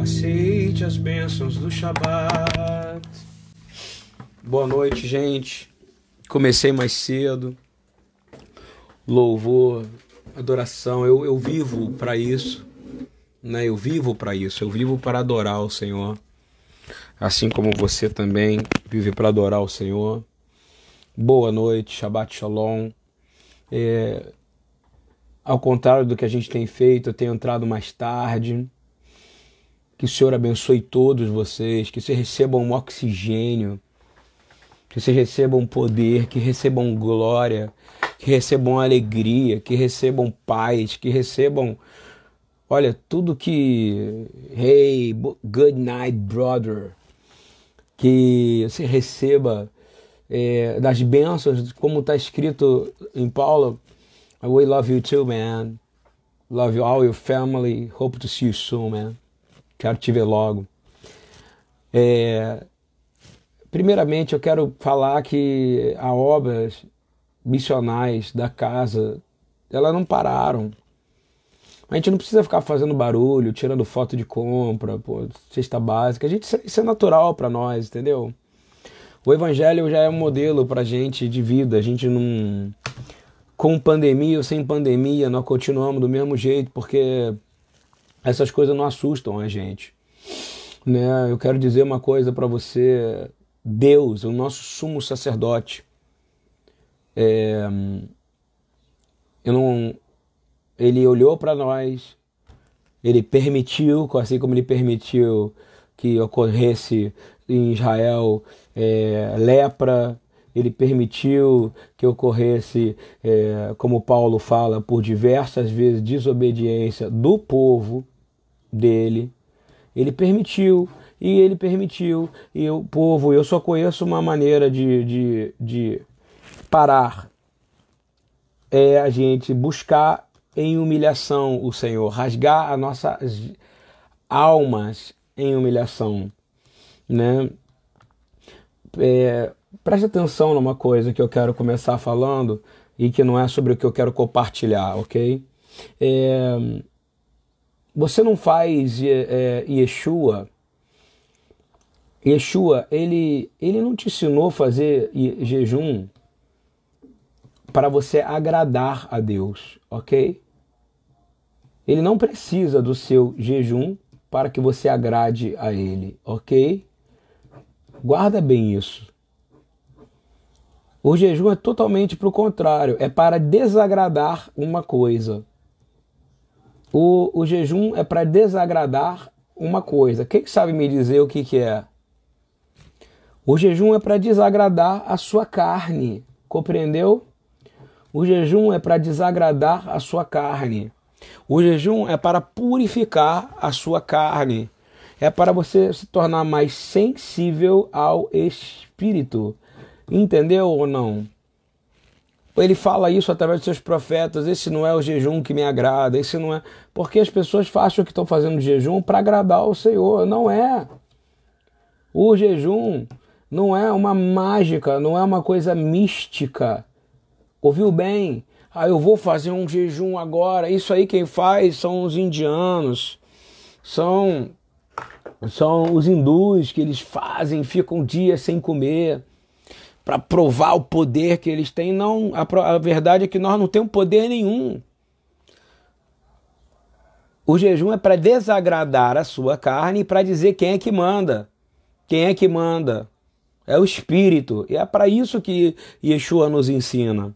Aceite as bênçãos do Shabat. Boa noite, gente. Comecei mais cedo. Louvor, adoração. Eu, eu vivo para isso. Né? Eu vivo para isso. Eu vivo para adorar o Senhor. Assim como você também vive para adorar o Senhor. Boa noite, Shabbat Shalom. É, ao contrário do que a gente tem feito, eu tenho entrado mais tarde. Que o Senhor abençoe todos vocês, que vocês recebam um oxigênio, que vocês recebam poder, que recebam glória, que recebam alegria, que recebam paz, que recebam, olha, tudo que, hey, good night, brother, que você receba é, das bênçãos, como está escrito em Paulo, we love you too, man. Love you all your family. Hope to see you soon, man. Quero te ver logo. É, primeiramente, eu quero falar que as obras missionais da casa, elas não pararam. A gente não precisa ficar fazendo barulho, tirando foto de compra, pô, cesta básica. A gente, isso é natural para nós, entendeu? O evangelho já é um modelo pra gente de vida. A gente não. Com pandemia ou sem pandemia, nós continuamos do mesmo jeito, porque essas coisas não assustam a gente. Né? Eu quero dizer uma coisa para você: Deus, o nosso sumo sacerdote, é, eu não, ele olhou para nós, ele permitiu, assim como ele permitiu que ocorresse em Israel é, lepra, ele permitiu que ocorresse, é, como Paulo fala, por diversas vezes, desobediência do povo dele. Ele permitiu, e ele permitiu, e o povo, eu só conheço uma maneira de, de, de parar, é a gente buscar em humilhação o Senhor, rasgar as nossas almas em humilhação, né? É, preste atenção numa coisa que eu quero começar falando e que não é sobre o que eu quero compartilhar, ok? É, você não faz é, Yeshua. Yeshua, ele, ele não te ensinou a fazer jejum para você agradar a Deus, ok? Ele não precisa do seu jejum para que você agrade a Ele, ok? Guarda bem isso. O jejum é totalmente para o contrário, é para desagradar uma coisa. O, o jejum é para desagradar uma coisa. Quem sabe me dizer o que, que é? O jejum é para desagradar a sua carne, compreendeu? O jejum é para desagradar a sua carne. O jejum é para purificar a sua carne. É para você se tornar mais sensível ao espírito. Entendeu ou não? Ele fala isso através de seus profetas. Esse não é o jejum que me agrada. Esse não é. Porque as pessoas acham que estão fazendo jejum para agradar o Senhor. Não é. O jejum não é uma mágica, não é uma coisa mística. Ouviu bem? Ah, eu vou fazer um jejum agora. Isso aí quem faz são os indianos. São são os hindus que eles fazem, ficam dias sem comer para provar o poder que eles têm. Não, a, a verdade é que nós não temos poder nenhum. O jejum é para desagradar a sua carne e para dizer quem é que manda. Quem é que manda? É o Espírito. E é para isso que Yeshua nos ensina.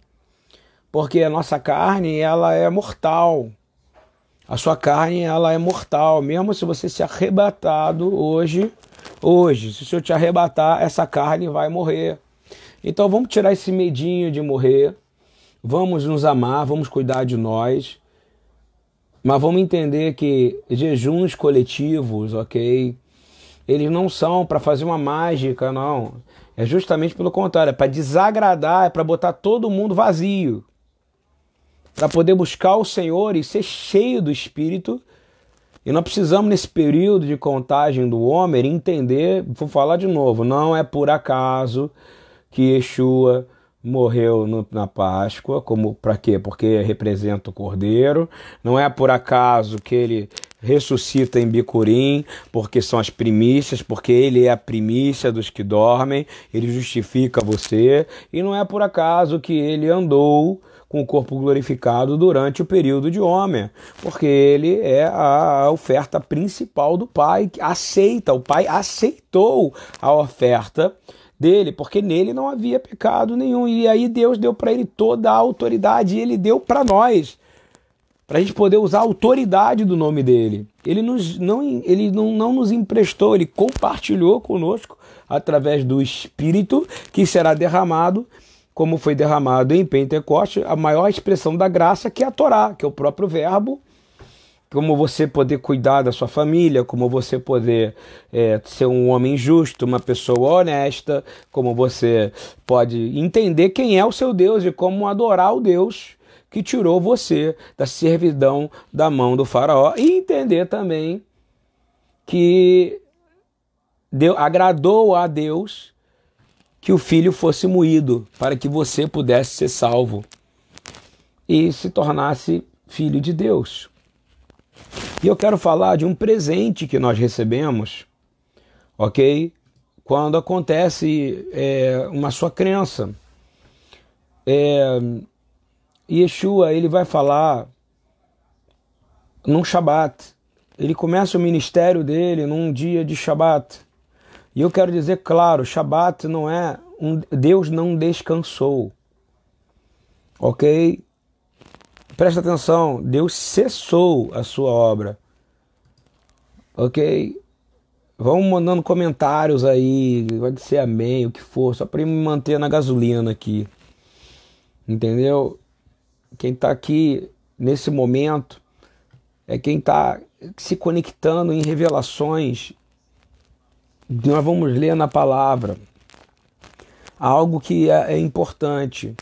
Porque a nossa carne, ela é mortal. A sua carne, ela é mortal. Mesmo se você se arrebatado hoje, hoje, se o Senhor te arrebatar, essa carne vai morrer. Então vamos tirar esse medinho de morrer, vamos nos amar, vamos cuidar de nós, mas vamos entender que jejuns coletivos, ok? Eles não são para fazer uma mágica, não. É justamente pelo contrário, é para desagradar, é para botar todo mundo vazio. Para poder buscar o Senhor e ser cheio do Espírito. E nós precisamos, nesse período de contagem do homem, entender, vou falar de novo, não é por acaso que Yeshua morreu no, na Páscoa, como para quê? Porque representa o Cordeiro. Não é por acaso que ele ressuscita em Bicurim, porque são as primícias, porque ele é a primícia dos que dormem, ele justifica você, e não é por acaso que ele andou com o corpo glorificado durante o período de homem, porque ele é a oferta principal do Pai, aceita, o Pai aceitou a oferta dele, porque nele não havia pecado nenhum. E aí Deus deu para ele toda a autoridade e ele deu para nós, para a gente poder usar a autoridade do nome dele. Ele, nos, não, ele não, não nos emprestou, ele compartilhou conosco através do Espírito que será derramado como foi derramado em Pentecoste, a maior expressão da graça que é a Torá, que é o próprio verbo, como você poder cuidar da sua família, como você poder é, ser um homem justo, uma pessoa honesta, como você pode entender quem é o seu Deus e como adorar o Deus que tirou você da servidão da mão do faraó e entender também que deu, agradou a Deus que o filho fosse moído, para que você pudesse ser salvo e se tornasse filho de Deus. E eu quero falar de um presente que nós recebemos, ok? Quando acontece é, uma sua crença. É, Yeshua, ele vai falar num Shabat. Ele começa o ministério dele num dia de Shabat. E eu quero dizer claro, Shabat não é um Deus não descansou. OK? Presta atenção, Deus cessou a sua obra. OK? Vão mandando comentários aí, pode ser amém, o que for, só para me manter na gasolina aqui. Entendeu? Quem está aqui nesse momento é quem está se conectando em revelações nós vamos ler na palavra algo que é, é importante.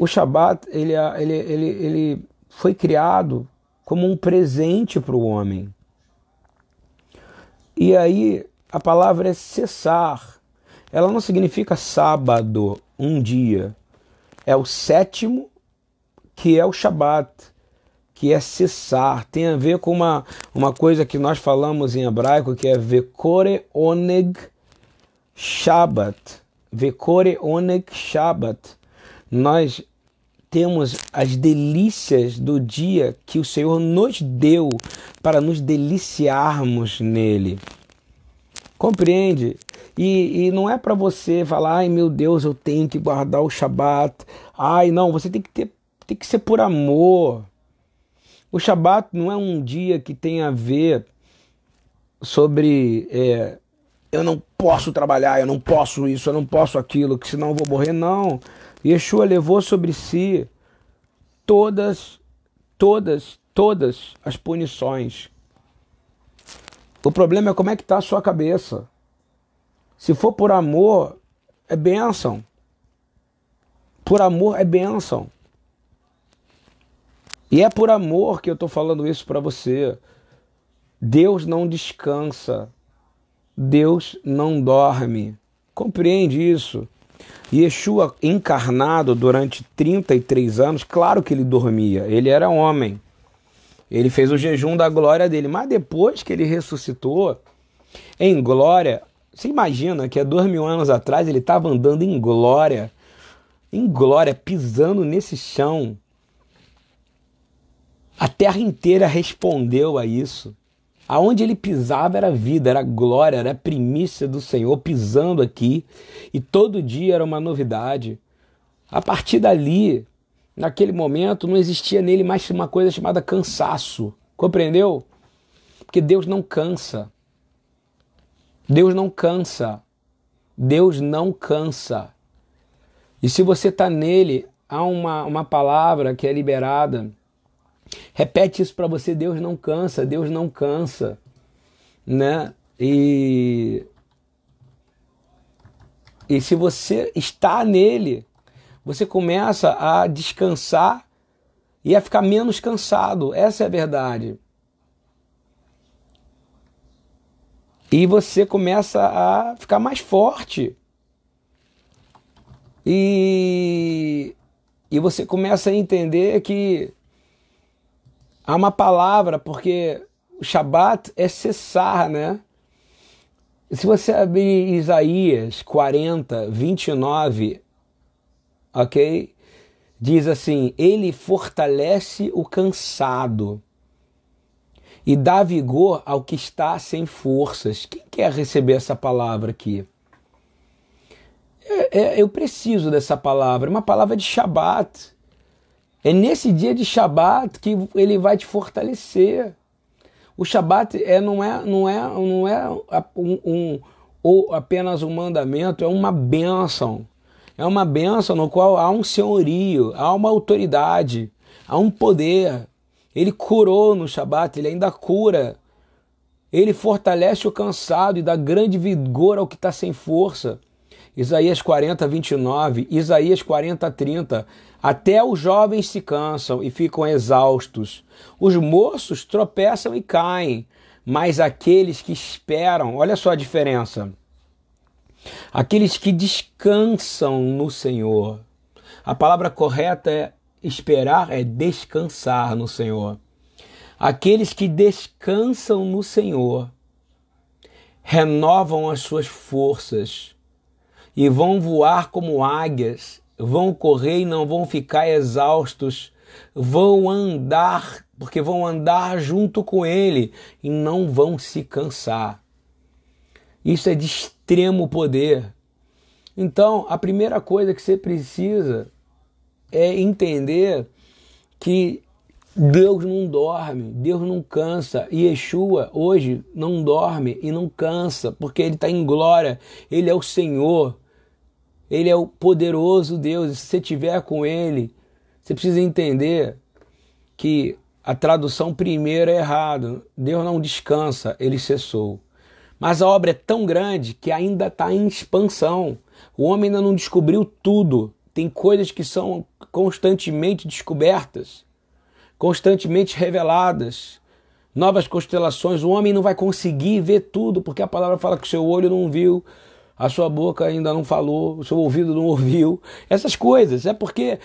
O Shabat ele, é, ele, ele, ele foi criado como um presente para o homem. E aí a palavra é cessar. Ela não significa sábado, um dia. É o sétimo que é o Shabat que é cessar, tem a ver com uma, uma coisa que nós falamos em hebraico, que é Vekore Oneg Shabbat. Vekore Oneg Shabbat. Nós temos as delícias do dia que o Senhor nos deu para nos deliciarmos nele. Compreende? E, e não é para você falar, ai meu Deus, eu tenho que guardar o Shabat. Ai, não, você tem que ter, tem que ser por amor. O Shabat não é um dia que tem a ver sobre é, eu não posso trabalhar, eu não posso isso, eu não posso aquilo, que senão eu vou morrer. Não. Yeshua levou sobre si todas, todas, todas as punições. O problema é como é que está a sua cabeça. Se for por amor, é bênção. Por amor é bênção. E é por amor que eu estou falando isso para você. Deus não descansa. Deus não dorme. Compreende isso? Yeshua encarnado durante 33 anos, claro que ele dormia, ele era homem. Ele fez o jejum da glória dele, mas depois que ele ressuscitou em glória, você imagina que há dois mil anos atrás ele estava andando em glória, em glória, pisando nesse chão, a terra inteira respondeu a isso. Aonde ele pisava era vida, era glória, era primícia do Senhor pisando aqui. E todo dia era uma novidade. A partir dali, naquele momento, não existia nele mais uma coisa chamada cansaço. Compreendeu? Porque Deus não cansa. Deus não cansa. Deus não cansa. E se você está nele, há uma, uma palavra que é liberada Repete isso para você, Deus não cansa, Deus não cansa, né? E e se você está nele, você começa a descansar e a ficar menos cansado. Essa é a verdade. E você começa a ficar mais forte. E, e você começa a entender que Há uma palavra, porque o Shabat é cessar, né? Se você abrir Isaías 40, 29, ok? Diz assim: Ele fortalece o cansado e dá vigor ao que está sem forças. Quem quer receber essa palavra aqui? É, é, eu preciso dessa palavra, uma palavra de Shabat. É nesse dia de Shabat que ele vai te fortalecer. O Shabat é, não é, não é, não é um, um, ou apenas um mandamento, é uma bênção. É uma bênção no qual há um senhorio, há uma autoridade, há um poder. Ele curou no Shabat, ele ainda cura. Ele fortalece o cansado e dá grande vigor ao que está sem força. Isaías 40, 29, Isaías 40, 30. Até os jovens se cansam e ficam exaustos. Os moços tropeçam e caem, mas aqueles que esperam, olha só a diferença. Aqueles que descansam no Senhor. A palavra correta é esperar, é descansar no Senhor. Aqueles que descansam no Senhor renovam as suas forças e vão voar como águias, vão correr e não vão ficar exaustos, vão andar, porque vão andar junto com Ele e não vão se cansar. Isso é de extremo poder. Então, a primeira coisa que você precisa é entender que Deus não dorme, Deus não cansa. E Yeshua hoje não dorme e não cansa, porque Ele está em glória, Ele é o Senhor, Ele é o poderoso Deus. Se você estiver com Ele, você precisa entender que a tradução primeira é errada. Deus não descansa, Ele cessou. Mas a obra é tão grande que ainda está em expansão. O homem ainda não descobriu tudo. Tem coisas que são constantemente descobertas, constantemente reveladas. Novas constelações. O homem não vai conseguir ver tudo, porque a palavra fala que o seu olho não viu, a sua boca ainda não falou, o seu ouvido não ouviu. Essas coisas. É porque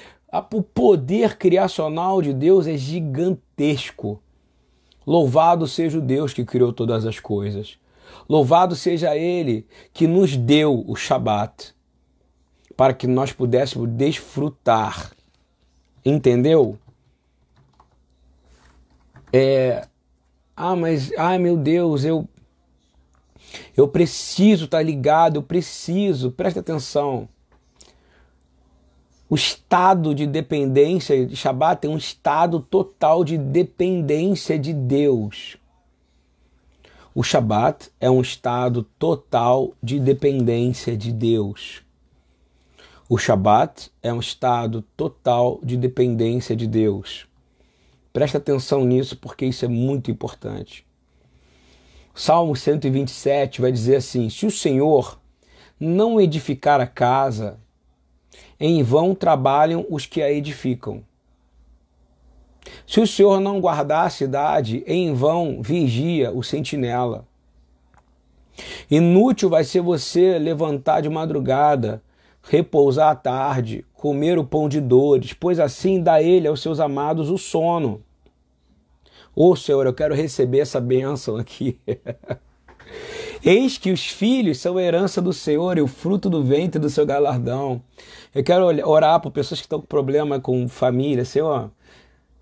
o poder criacional de Deus é gigantesco. Louvado seja o Deus que criou todas as coisas. Louvado seja Ele que nos deu o Shabat para que nós pudéssemos desfrutar. Entendeu? É, ah, mas, ai meu Deus, eu eu preciso estar tá ligado, eu preciso, presta atenção. O estado de dependência de Shabat é um estado total de dependência de Deus. O Shabat é um estado total de dependência de Deus. O Shabat é um estado total de dependência de Deus. Presta atenção nisso porque isso é muito importante. Salmo 127 vai dizer assim: Se o Senhor não edificar a casa, em vão trabalham os que a edificam. Se o Senhor não guardar a cidade, em vão vigia o sentinela. Inútil vai ser você levantar de madrugada, repousar à tarde, comer o pão de dores, pois assim dá ele aos seus amados o sono. Ô oh, Senhor, eu quero receber essa bênção aqui. Eis que os filhos são herança do Senhor e o fruto do ventre do seu galardão. Eu quero orar por pessoas que estão com problema com família. Senhor,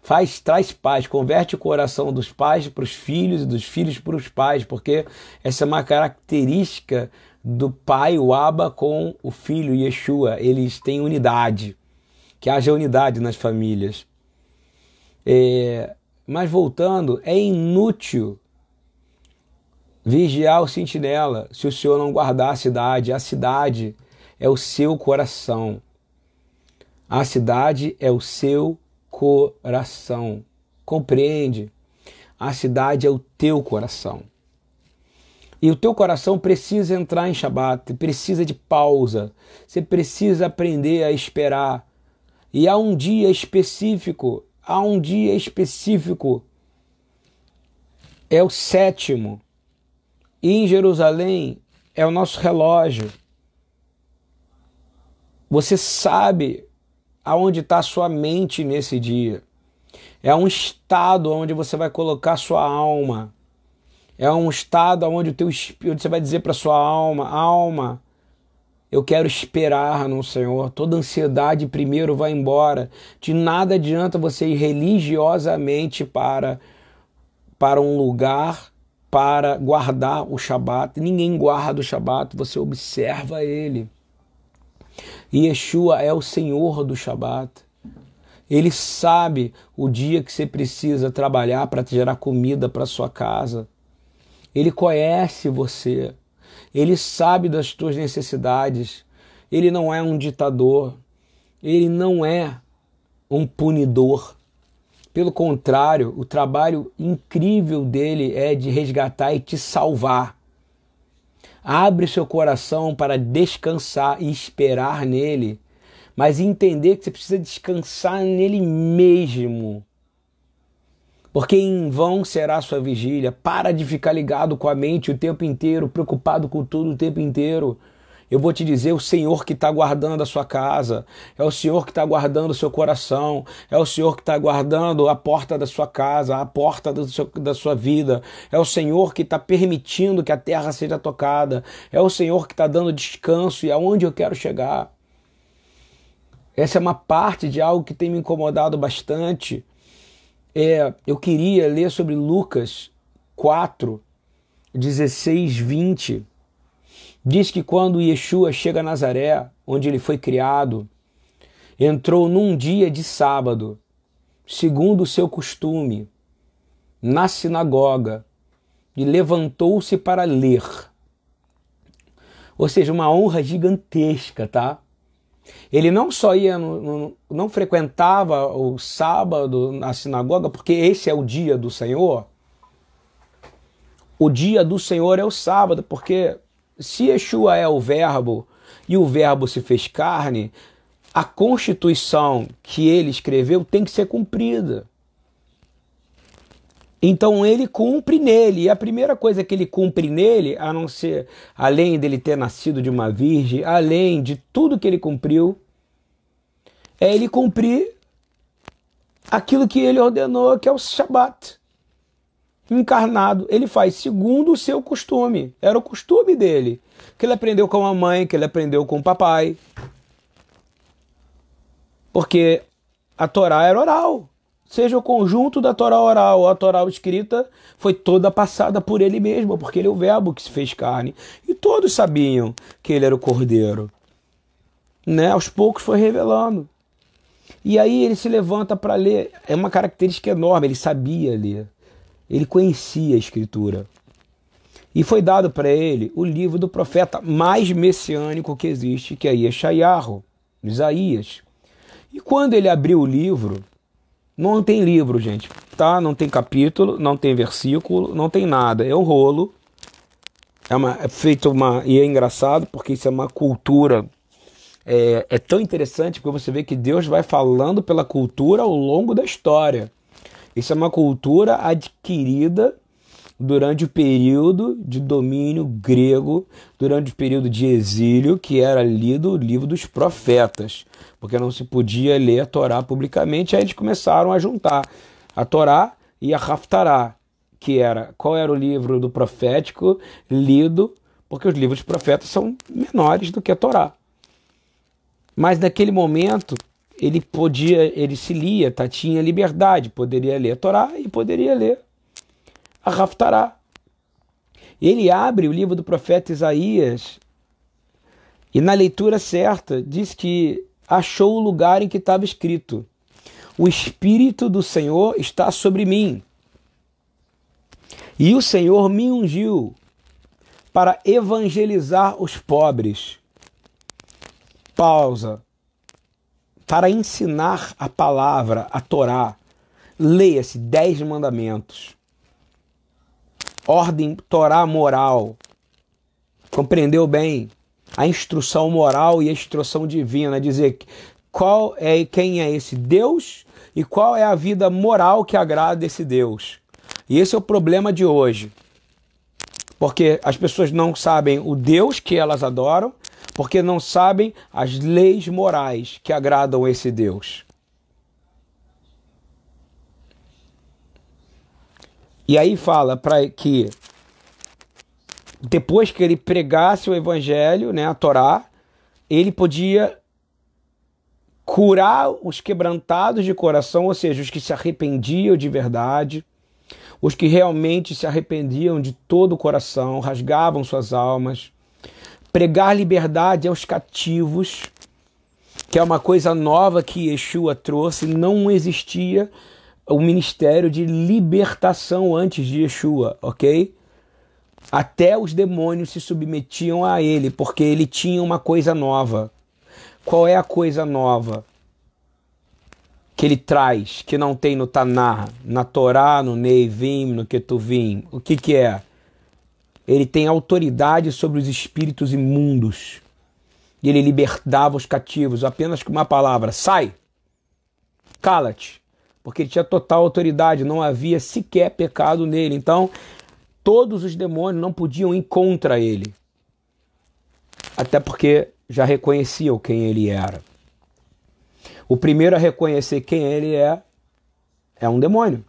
faz traz paz, converte o coração dos pais para os filhos e dos filhos para os pais, porque essa é uma característica do pai, o Abba, com o filho Yeshua. Eles têm unidade, que haja unidade nas famílias. É, mas voltando, é inútil vigiar o sentinela se o Senhor não guardar a cidade. A cidade é o seu coração. A cidade é o seu coração. Compreende? A cidade é o teu coração. E o teu coração precisa entrar em Shabat, precisa de pausa. Você precisa aprender a esperar. E há um dia específico, há um dia específico. É o sétimo. E em Jerusalém é o nosso relógio. Você sabe aonde está a sua mente nesse dia. É um estado onde você vai colocar sua alma. É um estado onde o teu espírito, você vai dizer para sua alma, alma, eu quero esperar no Senhor. Toda ansiedade primeiro vai embora. De nada adianta você ir religiosamente para para um lugar para guardar o Shabat. Ninguém guarda o Shabat, você observa ele. E Yeshua é o Senhor do Shabat. Ele sabe o dia que você precisa trabalhar para gerar comida para sua casa. Ele conhece você. Ele sabe das tuas necessidades. Ele não é um ditador. Ele não é um punidor. Pelo contrário, o trabalho incrível dele é de resgatar e te salvar. Abre seu coração para descansar e esperar nele, mas entender que você precisa descansar nele mesmo porque em vão será sua vigília. Para de ficar ligado com a mente o tempo inteiro, preocupado com tudo o tempo inteiro. Eu vou te dizer, o Senhor que está guardando a sua casa, é o Senhor que está guardando o seu coração, é o Senhor que está guardando a porta da sua casa, a porta seu, da sua vida, é o Senhor que está permitindo que a terra seja tocada, é o Senhor que está dando descanso e aonde eu quero chegar. Essa é uma parte de algo que tem me incomodado bastante é, eu queria ler sobre Lucas 4, 16, 20. Diz que quando Yeshua chega a Nazaré, onde ele foi criado, entrou num dia de sábado, segundo o seu costume, na sinagoga e levantou-se para ler. Ou seja, uma honra gigantesca, tá? Ele não só ia, no, no, não frequentava o sábado na sinagoga, porque esse é o dia do Senhor. O dia do Senhor é o sábado, porque se Yeshua é o Verbo e o Verbo se fez carne, a constituição que ele escreveu tem que ser cumprida. Então ele cumpre nele. E a primeira coisa que ele cumpre nele, a não ser, além dele ter nascido de uma virgem, além de tudo que ele cumpriu, é ele cumprir aquilo que ele ordenou, que é o Shabat. Encarnado, ele faz segundo o seu costume. Era o costume dele. Que ele aprendeu com a mãe, que ele aprendeu com o papai. Porque a Torá era oral seja o conjunto da Torá oral, a Torá escrita, foi toda passada por ele mesmo, porque ele é o Verbo que se fez carne. E todos sabiam que ele era o Cordeiro. Né? Aos poucos foi revelando. E aí ele se levanta para ler. É uma característica enorme, ele sabia ler. Ele conhecia a Escritura. E foi dado para ele o livro do profeta mais messiânico que existe, que é Yeshayahu, Isaías. E quando ele abriu o livro, não tem livro, gente, tá? Não tem capítulo, não tem versículo, não tem nada. É um rolo. É, uma, é feito uma. E é engraçado porque isso é uma cultura. É, é tão interessante porque você vê que Deus vai falando pela cultura ao longo da história. Isso é uma cultura adquirida durante o período de domínio grego, durante o período de exílio, que era lido o livro dos profetas, porque não se podia ler a Torá publicamente, aí eles começaram a juntar a Torá e a Haftará, que era qual era o livro do profético lido, porque os livros dos profetas são menores do que a Torá. Mas naquele momento ele podia, ele se lia, tá? tinha liberdade, poderia ler a Torá e poderia ler a Raftará. Ele abre o livro do profeta Isaías e na leitura certa diz que achou o lugar em que estava escrito: O Espírito do Senhor está sobre mim. E o Senhor me ungiu para evangelizar os pobres. Pausa. Para ensinar a palavra, a Torá. Leia-se dez mandamentos ordem Torá moral. Compreendeu bem? A instrução moral e a instrução divina, dizer qual é quem é esse Deus e qual é a vida moral que agrada esse Deus. E esse é o problema de hoje. Porque as pessoas não sabem o Deus que elas adoram, porque não sabem as leis morais que agradam esse Deus. E aí fala para que depois que ele pregasse o evangelho, né, a Torá, ele podia curar os quebrantados de coração, ou seja, os que se arrependiam de verdade, os que realmente se arrependiam de todo o coração, rasgavam suas almas, pregar liberdade aos cativos, que é uma coisa nova que Yeshua trouxe, não existia o ministério de libertação antes de Yeshua, ok? Até os demônios se submetiam a ele, porque ele tinha uma coisa nova. Qual é a coisa nova que ele traz, que não tem no Taná, na Torá, no Neivim, no Ketuvim? O que, que é? Ele tem autoridade sobre os espíritos imundos. E ele libertava os cativos apenas com uma palavra: sai, cala-te porque ele tinha total autoridade, não havia sequer pecado nele. Então, todos os demônios não podiam ir contra ele. Até porque já reconheciam quem ele era. O primeiro a reconhecer quem ele é é um demônio.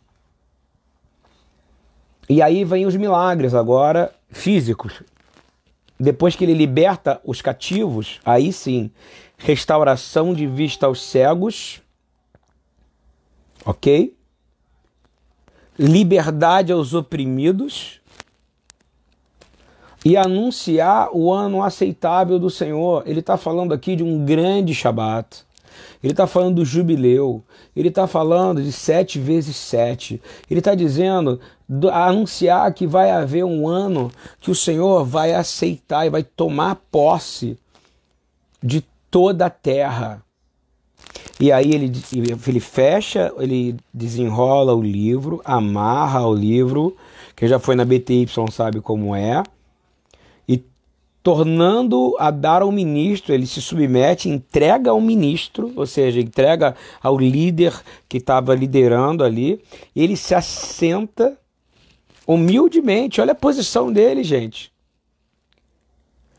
E aí vem os milagres agora físicos. Depois que ele liberta os cativos, aí sim, restauração de vista aos cegos, ok? Liberdade aos oprimidos e anunciar o ano aceitável do Senhor. Ele está falando aqui de um grande Shabat. Ele está falando do jubileu. Ele está falando de sete vezes sete. Ele está dizendo, do, anunciar que vai haver um ano que o Senhor vai aceitar e vai tomar posse de toda a terra. E aí ele, ele fecha, ele desenrola o livro, amarra o livro, que já foi na BTY sabe como é, e tornando a dar ao ministro, ele se submete, entrega ao ministro, ou seja, entrega ao líder que estava liderando ali, ele se assenta humildemente, olha a posição dele, gente.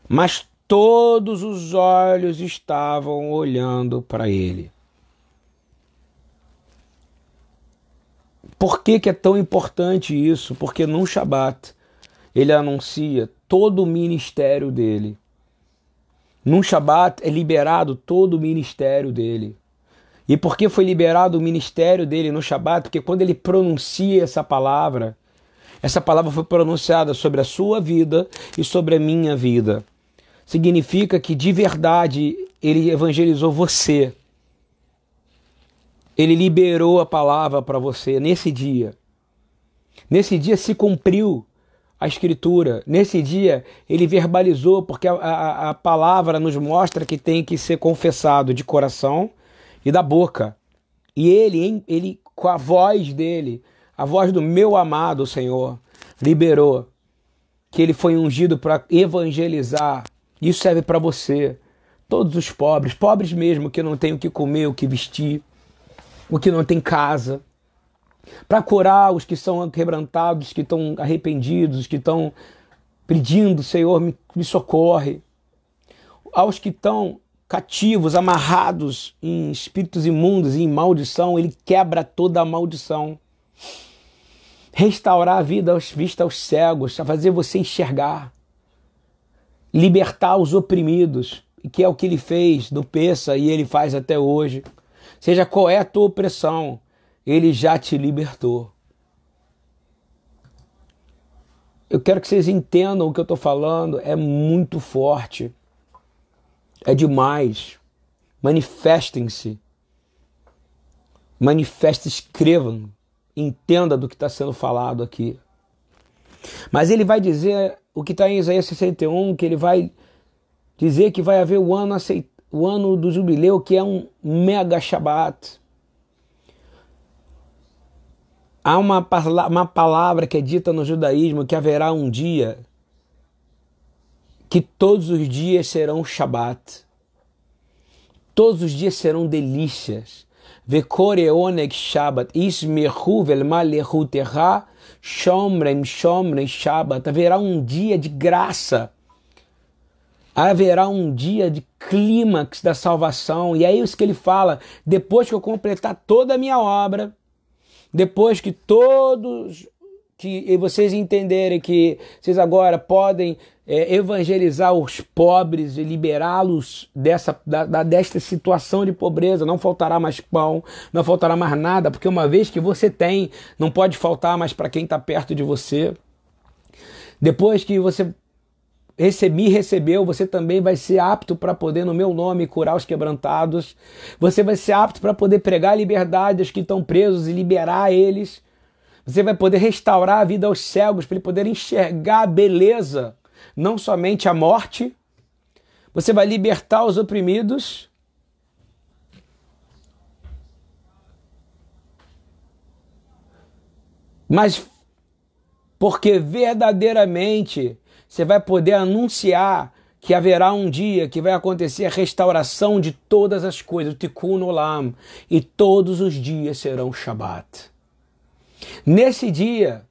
Mas todos os olhos estavam olhando para ele. Por que, que é tão importante isso? Porque no Shabat ele anuncia todo o ministério dele. Num Shabat é liberado todo o ministério dele. E por que foi liberado o ministério dele no Shabat? Porque quando ele pronuncia essa palavra, essa palavra foi pronunciada sobre a sua vida e sobre a minha vida. Significa que de verdade ele evangelizou você ele liberou a palavra para você nesse dia. Nesse dia se cumpriu a escritura. Nesse dia ele verbalizou, porque a, a, a, palavra nos mostra que tem que ser confessado de coração e da boca. E ele, ele com a voz dele, a voz do meu amado Senhor, liberou que ele foi ungido para evangelizar. Isso serve para você, todos os pobres, pobres mesmo que não têm o que comer, o que vestir o que não tem casa, para curar os que são quebrantados, que estão arrependidos, que estão pedindo, Senhor, me, me socorre, aos que estão cativos, amarrados em espíritos imundos e em maldição, ele quebra toda a maldição. Restaurar a vida aos vista aos cegos, a fazer você enxergar. Libertar os oprimidos, que é o que ele fez no Peça e ele faz até hoje. Seja qual é a tua opressão, ele já te libertou. Eu quero que vocês entendam o que eu estou falando, é muito forte. É demais. Manifestem-se. Manifestem, escrevam. Entenda do que está sendo falado aqui. Mas ele vai dizer o que está em Isaías 61, que ele vai dizer que vai haver o ano aceitável o ano do jubileu, que é um mega Shabat. Há uma, uma palavra que é dita no judaísmo que haverá um dia que todos os dias serão Shabat. Todos os dias serão delícias. Vekoreoneg Shabbat, Ismehu velmalehu terra, Shomrem Shomrem Shabbat. Haverá um dia de graça haverá um dia de clímax da salvação. E é isso que ele fala: depois que eu completar toda a minha obra, depois que todos que vocês entenderem que vocês agora podem é, evangelizar os pobres e liberá-los dessa da, da, desta situação de pobreza. Não faltará mais pão, não faltará mais nada, porque uma vez que você tem, não pode faltar mais para quem está perto de você. Depois que você recebi, recebeu, você também vai ser apto para poder, no meu nome, curar os quebrantados. Você vai ser apto para poder pregar a liberdade aos que estão presos e liberar eles. Você vai poder restaurar a vida aos cegos para ele poder enxergar a beleza não somente a morte, você vai libertar os oprimidos. Mas porque verdadeiramente você vai poder anunciar que haverá um dia que vai acontecer a restauração de todas as coisas, o Tikkun Olam, e todos os dias serão Shabat. Nesse dia,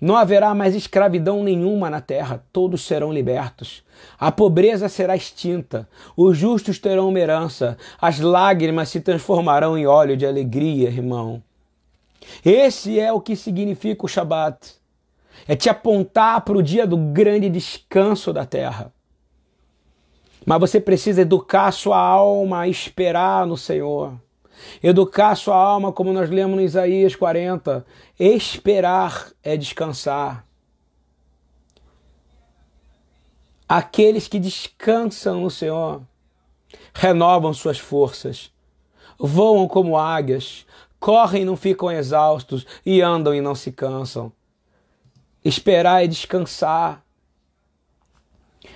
não haverá mais escravidão nenhuma na terra, todos serão libertos. A pobreza será extinta, os justos terão uma herança, as lágrimas se transformarão em óleo de alegria, irmão. Esse é o que significa o Shabat. É te apontar para o dia do grande descanso da terra. Mas você precisa educar sua alma a esperar no Senhor. Educar sua alma, como nós lemos no Isaías 40. Esperar é descansar. Aqueles que descansam no Senhor renovam suas forças, voam como águias, correm e não ficam exaustos, e andam e não se cansam. Esperar é descansar.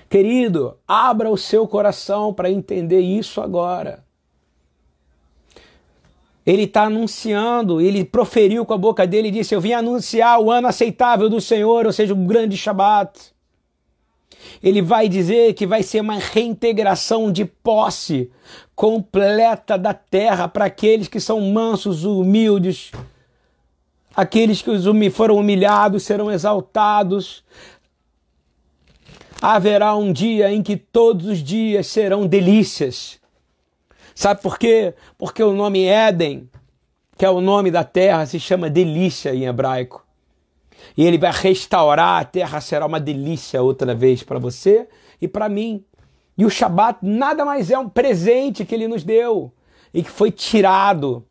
Querido, abra o seu coração para entender isso agora. Ele está anunciando, ele proferiu com a boca dele e disse: Eu vim anunciar o ano aceitável do Senhor, ou seja, um grande Shabat. Ele vai dizer que vai ser uma reintegração de posse completa da terra para aqueles que são mansos, humildes, aqueles que foram humilhados serão exaltados. Haverá um dia em que todos os dias serão delícias Sabe por quê? Porque o nome Éden, que é o nome da terra, se chama delícia em hebraico. E ele vai restaurar a terra, será uma delícia outra vez para você e para mim. E o Shabat nada mais é um presente que ele nos deu e que foi tirado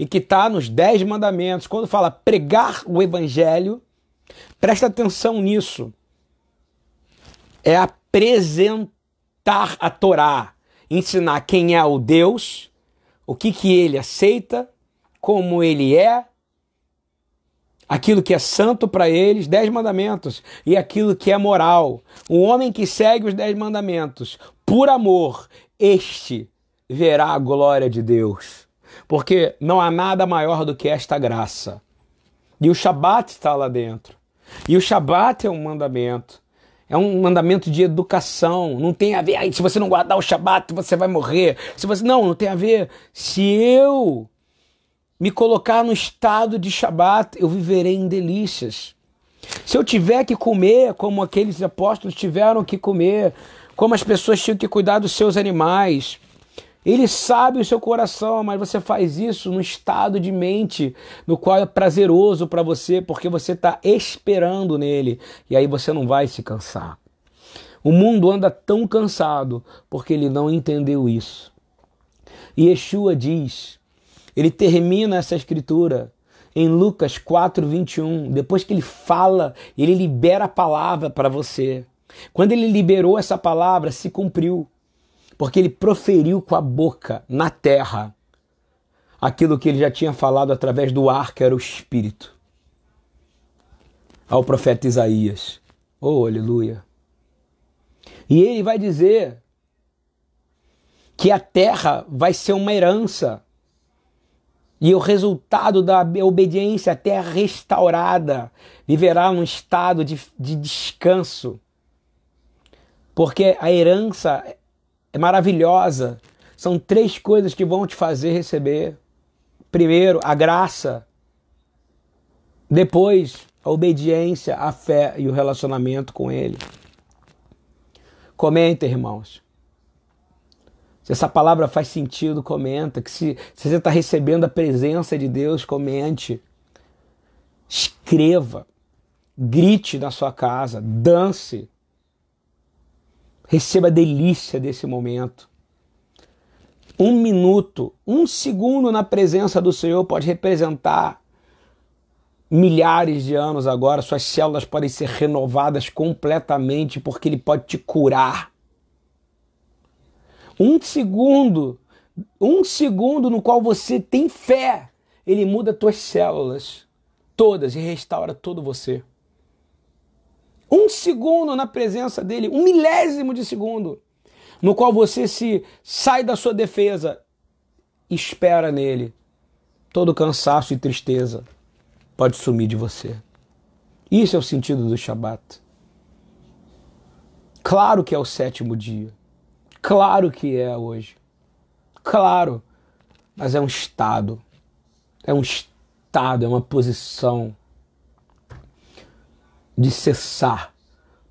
e que está nos Dez Mandamentos. Quando fala pregar o Evangelho, presta atenção nisso. É apresentar a Torá ensinar quem é o Deus, o que, que ele aceita, como ele é, aquilo que é santo para eles, dez mandamentos, e aquilo que é moral. O homem que segue os dez mandamentos por amor, este verá a glória de Deus. Porque não há nada maior do que esta graça. E o Shabat está lá dentro. E o Shabat é um mandamento. É um mandamento de educação. Não tem a ver. Aí, se você não guardar o Shabat, você vai morrer. Se você não, não tem a ver. Se eu me colocar no estado de Shabat, eu viverei em delícias. Se eu tiver que comer como aqueles apóstolos tiveram que comer, como as pessoas tinham que cuidar dos seus animais, ele sabe o seu coração, mas você faz isso no estado de mente no qual é prazeroso para você, porque você está esperando nele e aí você não vai se cansar. O mundo anda tão cansado porque ele não entendeu isso. E Yeshua diz, ele termina essa escritura em Lucas 4, 21, depois que ele fala, ele libera a palavra para você. Quando ele liberou essa palavra, se cumpriu porque ele proferiu com a boca na terra aquilo que ele já tinha falado através do ar, que era o Espírito, ao profeta Isaías. Oh, aleluia! E ele vai dizer que a terra vai ser uma herança. E o resultado da obediência, a terra restaurada, viverá num estado de, de descanso. Porque a herança é maravilhosa. São três coisas que vão te fazer receber. Primeiro, a graça. Depois, a obediência, a fé e o relacionamento com Ele. Comenta, irmãos. Se essa palavra faz sentido, comenta. Que se, se você está recebendo a presença de Deus, comente. Escreva. grite na sua casa, dance, receba a delícia desse momento. Um minuto, um segundo na presença do Senhor pode representar milhares de anos agora. Suas células podem ser renovadas completamente porque Ele pode te curar. Um segundo, um segundo no qual você tem fé, Ele muda tuas células todas e restaura todo você. Um segundo na presença dele, um milésimo de segundo, no qual você se sai da sua defesa, espera nele. Todo cansaço e tristeza pode sumir de você. Isso é o sentido do Shabat. Claro que é o sétimo dia. Claro que é hoje. Claro. Mas é um estado. É um estado, é uma posição de cessar,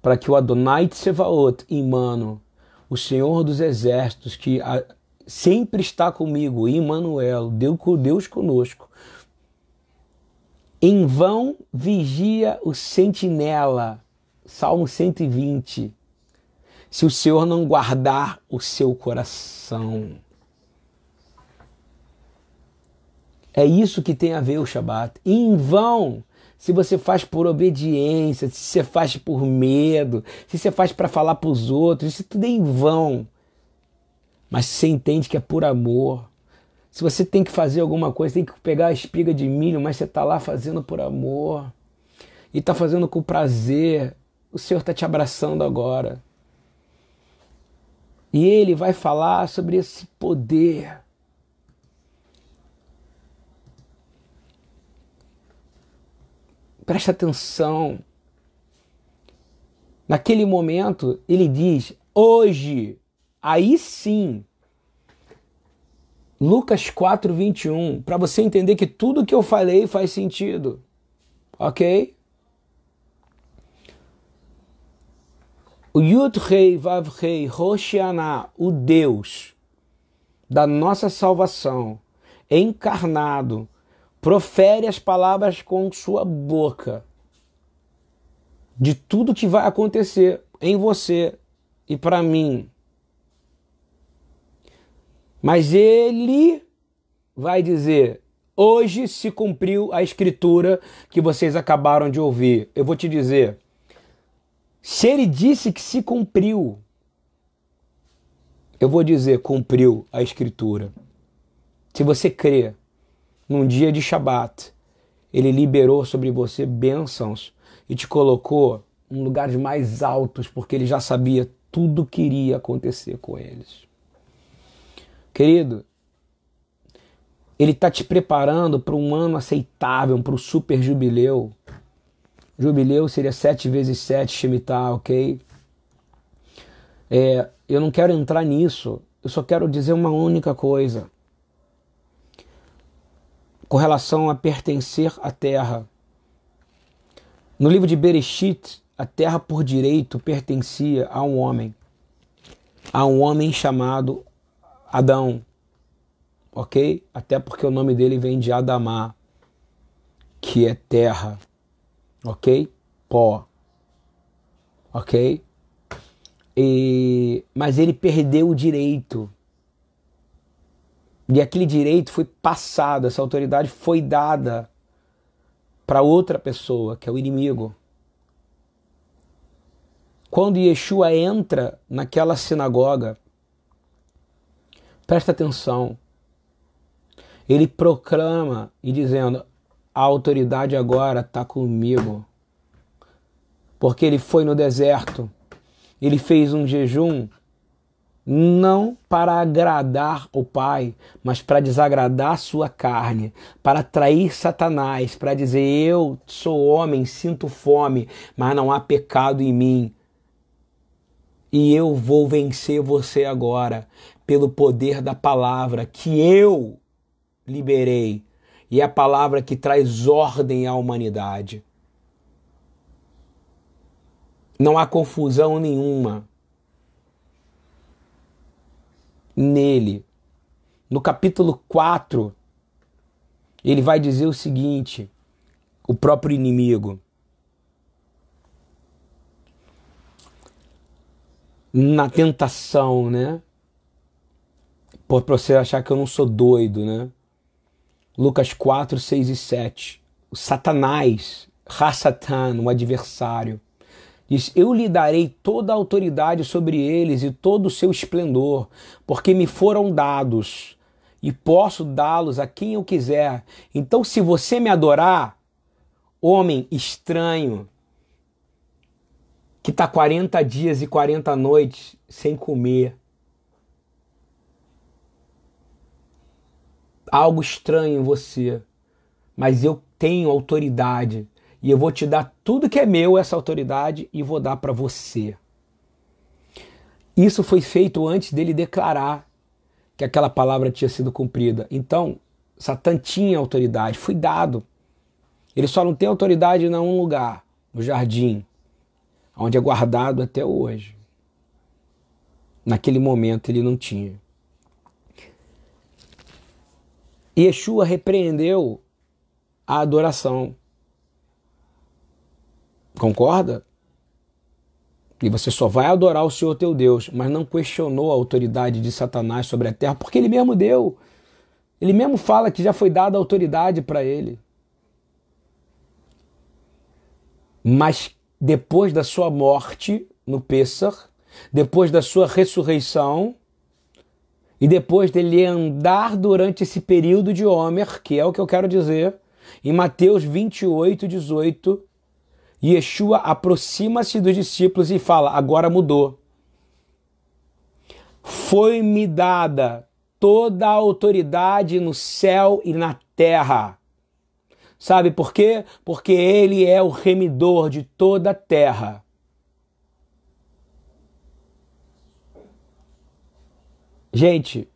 para que o Adonai Tsevaot, Imano, o Senhor dos Exércitos, que sempre está comigo, Emmanuel, Deus conosco, em vão vigia o sentinela, Salmo 120, se o Senhor não guardar o seu coração. É isso que tem a ver o Shabat. Em vão se você faz por obediência, se você faz por medo, se você faz para falar para os outros, isso tudo é em vão. Mas você entende que é por amor. Se você tem que fazer alguma coisa, tem que pegar a espiga de milho, mas você está lá fazendo por amor. E está fazendo com prazer. O Senhor está te abraçando agora. E Ele vai falar sobre esse poder Presta atenção. Naquele momento, ele diz: hoje, aí sim. Lucas 4, 21, para você entender que tudo que eu falei faz sentido. Ok? O Yud Rei Vav Rei Roshaná, o Deus da nossa salvação, encarnado, profere as palavras com sua boca de tudo que vai acontecer em você e para mim. Mas ele vai dizer: hoje se cumpriu a escritura que vocês acabaram de ouvir. Eu vou te dizer. Se ele disse que se cumpriu, eu vou dizer: cumpriu a escritura. Se você crê, num dia de Shabat, ele liberou sobre você bênçãos e te colocou em lugares mais altos, porque ele já sabia tudo que iria acontecer com eles. Querido, ele está te preparando para um ano aceitável, para o super jubileu. Jubileu seria sete vezes sete Shemitah, ok? É, eu não quero entrar nisso, eu só quero dizer uma única coisa com relação a pertencer à terra. No livro de Bereshit, a terra por direito pertencia a um homem, a um homem chamado Adão, ok? Até porque o nome dele vem de Adamá, que é terra, ok? Pó, ok? E, mas ele perdeu o direito e aquele direito foi passado, essa autoridade foi dada para outra pessoa, que é o inimigo. Quando Yeshua entra naquela sinagoga, presta atenção, ele proclama e dizendo: a autoridade agora está comigo. Porque ele foi no deserto, ele fez um jejum não para agradar o Pai, mas para desagradar sua carne, para atrair Satanás, para dizer: Eu sou homem, sinto fome, mas não há pecado em mim. E eu vou vencer você agora, pelo poder da palavra que eu liberei. E é a palavra que traz ordem à humanidade. Não há confusão nenhuma nele. No capítulo 4, ele vai dizer o seguinte: o próprio inimigo. Na tentação, né? Por você achar que eu não sou doido, né? Lucas 4, 6 e 7. O Satanás, Rassatan, o adversário, diz: Eu lhe darei toda a autoridade sobre eles e todo o seu esplendor, porque me foram dados e posso dá-los a quem eu quiser. Então, se você me adorar, homem estranho, que está 40 dias e 40 noites sem comer, algo estranho em você, mas eu tenho autoridade e eu vou te dar tudo que é meu, essa autoridade, e vou dar para você. Isso foi feito antes dele declarar que aquela palavra tinha sido cumprida. Então, Satã tinha autoridade, foi dado. Ele só não tem autoridade em um lugar, no jardim, onde é guardado até hoje. Naquele momento ele não tinha. Yeshua repreendeu a adoração. Concorda? E você só vai adorar o Senhor teu Deus, mas não questionou a autoridade de Satanás sobre a terra, porque ele mesmo deu. Ele mesmo fala que já foi dada autoridade para ele. Mas depois da sua morte no Pessah, depois da sua ressurreição, e depois dele andar durante esse período de Homer, que é o que eu quero dizer, em Mateus 28, 18, Yeshua aproxima-se dos discípulos e fala: agora mudou. Foi-me dada toda a autoridade no céu e na terra. Sabe por quê? Porque ele é o remidor de toda a terra. Gente,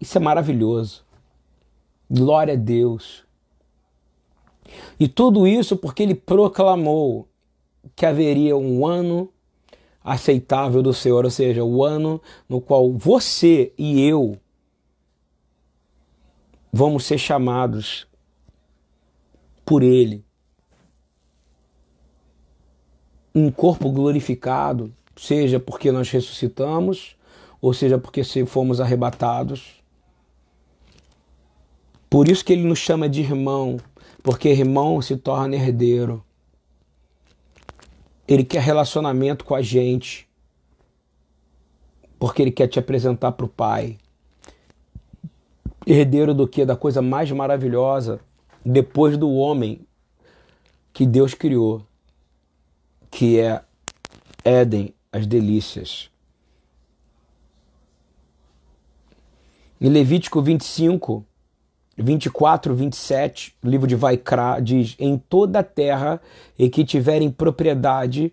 isso é maravilhoso. Glória a Deus. E tudo isso porque ele proclamou que haveria um ano aceitável do Senhor, ou seja, o ano no qual você e eu vamos ser chamados por Ele. Um corpo glorificado, seja porque nós ressuscitamos, ou seja porque fomos arrebatados. Por isso que ele nos chama de irmão, porque irmão se torna herdeiro. Ele quer relacionamento com a gente, porque ele quer te apresentar para o Pai. Herdeiro do que? Da coisa mais maravilhosa, depois do homem que Deus criou, que é Éden, as delícias. Em Levítico 25, 24, 27, o livro de Vaikra diz: Em toda a terra em que tiverem propriedade,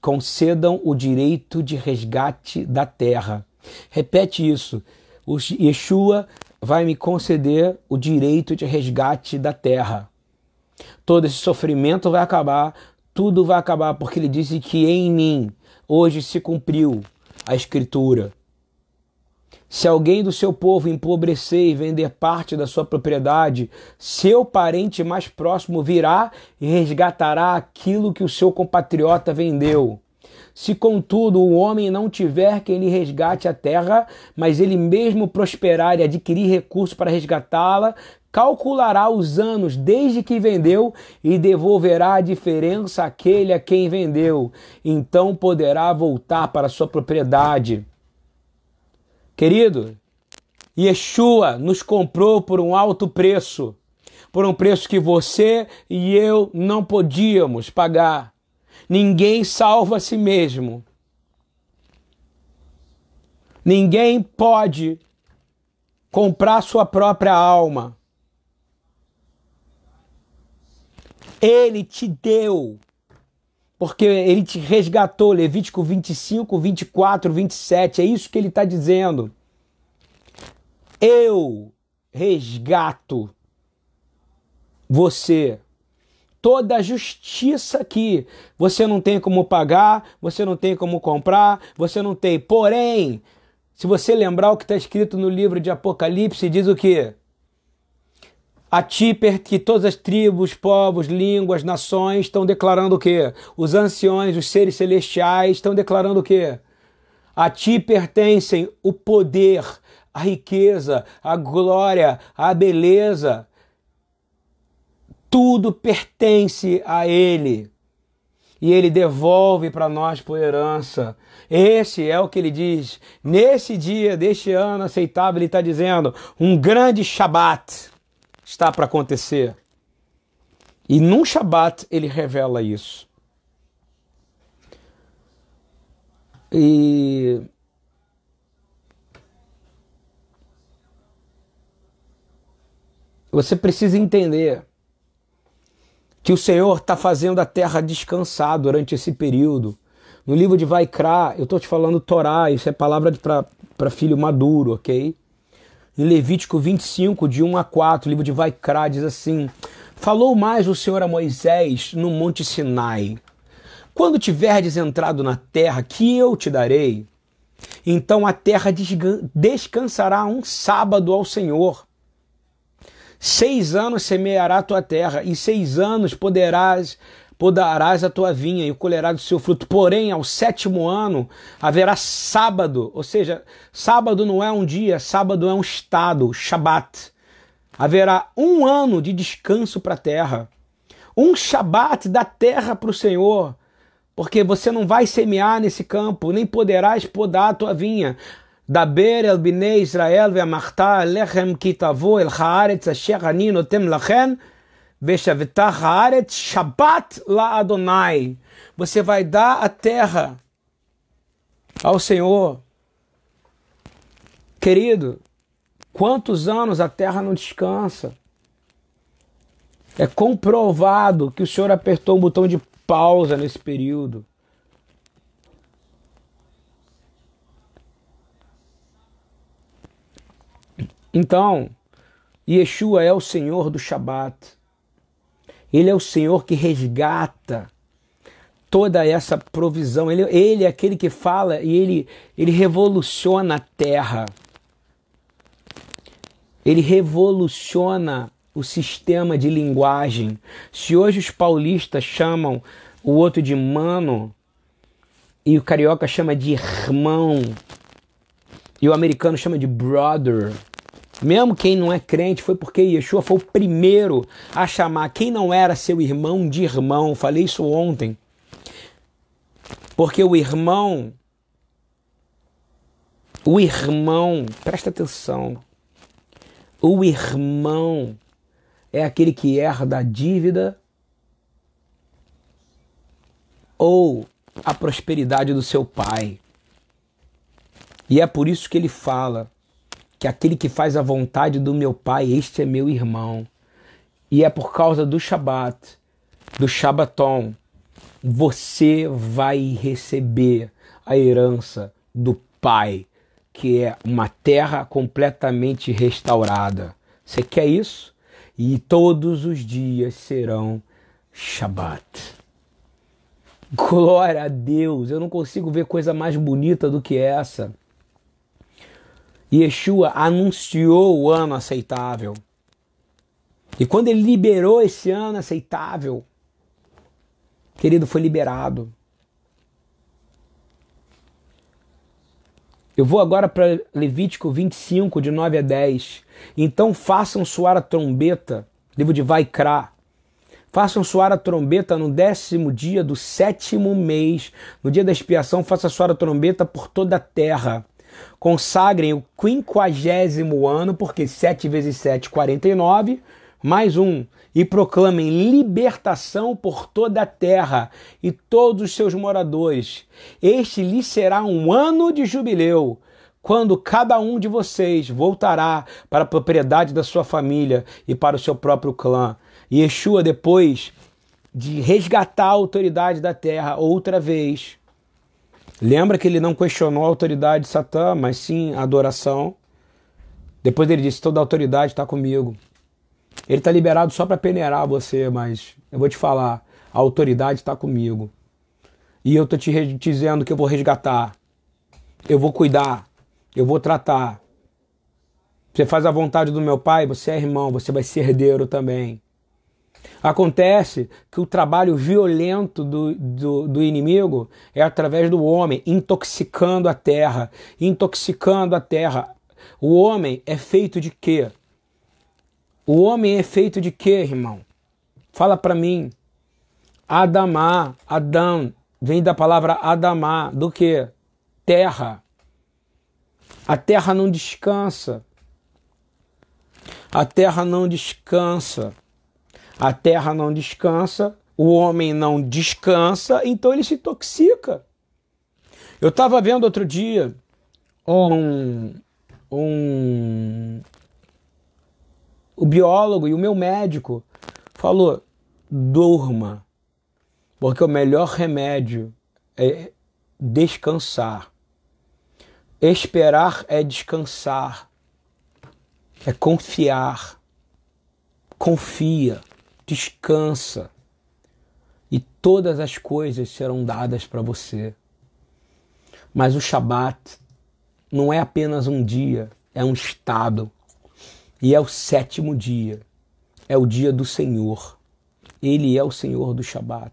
concedam o direito de resgate da terra. Repete isso. O Yeshua vai me conceder o direito de resgate da terra. Todo esse sofrimento vai acabar, tudo vai acabar, porque ele disse que em mim hoje se cumpriu a Escritura. Se alguém do seu povo empobrecer e vender parte da sua propriedade, seu parente mais próximo virá e resgatará aquilo que o seu compatriota vendeu. Se, contudo, o homem não tiver quem lhe resgate a terra, mas ele mesmo prosperar e adquirir recursos para resgatá-la, calculará os anos desde que vendeu e devolverá a diferença àquele a quem vendeu. Então poderá voltar para sua propriedade. Querido, Yeshua nos comprou por um alto preço, por um preço que você e eu não podíamos pagar. Ninguém salva a si mesmo. Ninguém pode comprar sua própria alma. Ele te deu porque ele te resgatou. Levítico 25, 24, 27. É isso que ele está dizendo. Eu resgato você. Toda a justiça que você não tem como pagar, você não tem como comprar, você não tem. Porém, se você lembrar o que está escrito no livro de Apocalipse, diz o que? A ti que todas as tribos, povos, línguas, nações estão declarando o quê? Os anciões, os seres celestiais estão declarando o quê? A ti pertencem o poder, a riqueza, a glória, a beleza. Tudo pertence a Ele. E Ele devolve para nós por herança. Esse é o que ele diz. Nesse dia deste ano aceitável, ele está dizendo: um grande Shabat está para acontecer. E num Shabat ele revela isso. E você precisa entender que o Senhor está fazendo a terra descansar durante esse período. No livro de Vaikra, eu estou te falando Torá, isso é palavra para filho maduro, ok? Em Levítico 25, de 1 a 4, livro de Vaikra, diz assim: Falou mais o Senhor a Moisés no Monte Sinai quando tiverdes entrado na terra que eu te darei, então a terra descansará um sábado ao Senhor. Seis anos semeará a tua terra, e seis anos poderás podarás a tua vinha e colherás o seu fruto. Porém, ao sétimo ano haverá sábado, ou seja, sábado não é um dia, sábado é um estado, Shabat. Haverá um ano de descanso para a terra, um Shabat da terra para o Senhor porque você não vai semear nesse campo, nem poderás podar a tua vinha. Daber el bnei Israel kitavo el haaretz asher ani notem lachem ve'shavitah haaretz shabbat la Adonai. Você vai dar a terra ao Senhor. Querido, quantos anos a terra não descansa? É comprovado que o Senhor apertou o botão de pausa nesse período. Então, Yeshua é o Senhor do Shabat. Ele é o Senhor que resgata toda essa provisão. Ele, ele é aquele que fala e ele, ele revoluciona a terra. Ele revoluciona o sistema de linguagem. Se hoje os paulistas chamam o outro de mano e o carioca chama de irmão e o americano chama de brother, mesmo quem não é crente, foi porque Yeshua foi o primeiro a chamar quem não era seu irmão de irmão. Falei isso ontem. Porque o irmão, o irmão, presta atenção, o irmão é aquele que herda a dívida ou a prosperidade do seu pai. E é por isso que ele fala que aquele que faz a vontade do meu pai, este é meu irmão. E é por causa do Shabat, do Shabaton, você vai receber a herança do pai, que é uma terra completamente restaurada. Você quer isso? e todos os dias serão Shabat. Glória a Deus, eu não consigo ver coisa mais bonita do que essa. Yeshua anunciou o ano aceitável. E quando ele liberou esse ano aceitável, querido, foi liberado. Eu vou agora para Levítico 25, de 9 a 10. Então façam soar a trombeta, livro de Vaikra. Façam soar a trombeta no décimo dia do sétimo mês. No dia da expiação, faça soar a trombeta por toda a terra. Consagrem o quinquagésimo ano, porque 7 vezes 7, 49, mais um e proclamem libertação por toda a terra e todos os seus moradores. Este lhe será um ano de jubileu, quando cada um de vocês voltará para a propriedade da sua família e para o seu próprio clã. E Yeshua, depois de resgatar a autoridade da terra outra vez, lembra que ele não questionou a autoridade de Satã, mas sim a adoração. Depois ele disse: toda a autoridade está comigo. Ele está liberado só para peneirar você, mas eu vou te falar, a autoridade está comigo. E eu estou te dizendo que eu vou resgatar, eu vou cuidar, eu vou tratar. Você faz a vontade do meu pai, você é irmão, você vai ser herdeiro também. Acontece que o trabalho violento do, do, do, inimigo é através do homem, intoxicando a terra, intoxicando a terra. O homem é feito de quê? O homem é feito de quê, irmão? Fala para mim. Adamá, Adão, vem da palavra Adamá, do que? Terra. A terra não descansa. A terra não descansa. A terra não descansa, o homem não descansa, então ele se intoxica. Eu estava vendo outro dia um, um o biólogo e o meu médico falou: durma, porque o melhor remédio é descansar. Esperar é descansar, é confiar. Confia, descansa e todas as coisas serão dadas para você. Mas o Shabat não é apenas um dia, é um estado. E é o sétimo dia, é o dia do Senhor. Ele é o Senhor do Shabat.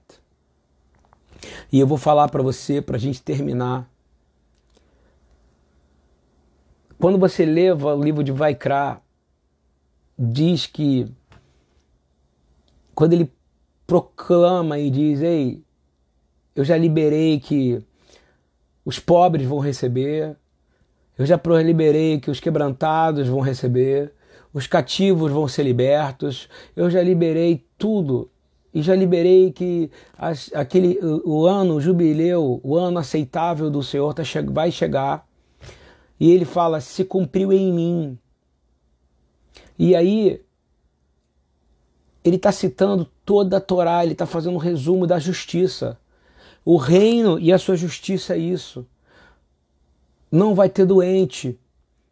E eu vou falar para você, para a gente terminar. Quando você leva o livro de Vaikra, diz que quando ele proclama e diz: Ei, eu já liberei que os pobres vão receber, eu já liberei que os quebrantados vão receber, os cativos vão ser libertos, eu já liberei tudo. E já liberei que aquele, o, o ano, o jubileu, o ano aceitável do Senhor tá, vai chegar. E ele fala: se cumpriu em mim. E aí, ele está citando toda a Torá, ele está fazendo um resumo da justiça. O reino e a sua justiça é isso. Não vai ter doente,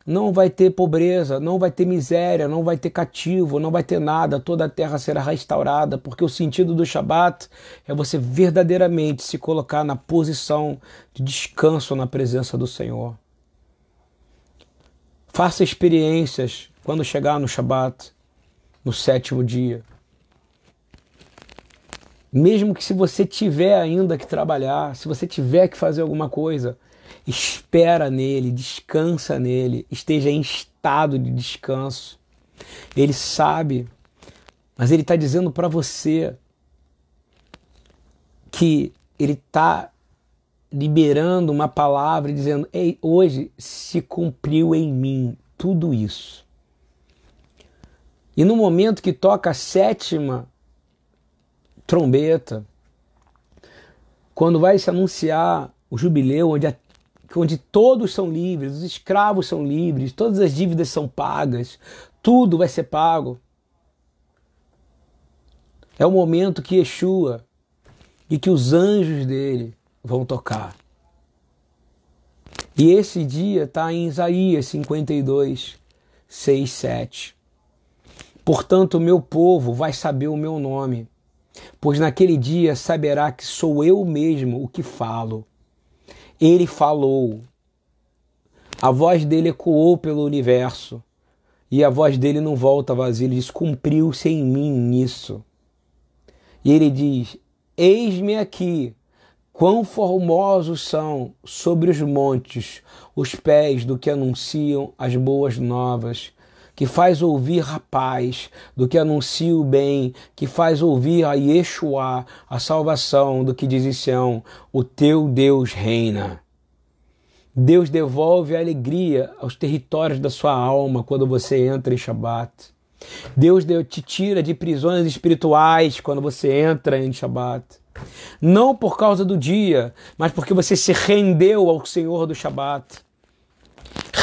não vai ter pobreza, não vai ter miséria, não vai ter cativo, não vai ter nada, toda a terra será restaurada, porque o sentido do Shabat é você verdadeiramente se colocar na posição de descanso na presença do Senhor. Faça experiências quando chegar no Shabat, no sétimo dia. Mesmo que se você tiver ainda que trabalhar, se você tiver que fazer alguma coisa, espera nele, descansa nele, esteja em estado de descanso. Ele sabe, mas ele está dizendo para você que ele está liberando uma palavra e dizendo: Ei, hoje se cumpriu em mim tudo isso. E no momento que toca a sétima trombeta, quando vai se anunciar o jubileu, onde a onde todos são livres, os escravos são livres, todas as dívidas são pagas, tudo vai ser pago. É o momento que Yeshua e que os anjos dele vão tocar. E esse dia está em Isaías 52, 6, 7. Portanto, meu povo vai saber o meu nome, pois naquele dia saberá que sou eu mesmo o que falo ele falou. A voz dele ecoou pelo universo. E a voz dele não volta vazia. Ele diz: Cumpriu-se em mim nisso. E ele diz: Eis-me aqui. Quão formosos são sobre os montes os pés do que anunciam as boas novas que faz ouvir a paz, do que anuncia o bem, que faz ouvir a Yeshua, a salvação, do que diz em Sião, o teu Deus reina. Deus devolve a alegria aos territórios da sua alma quando você entra em Shabat. Deus te tira de prisões espirituais quando você entra em Shabat. Não por causa do dia, mas porque você se rendeu ao Senhor do Shabat.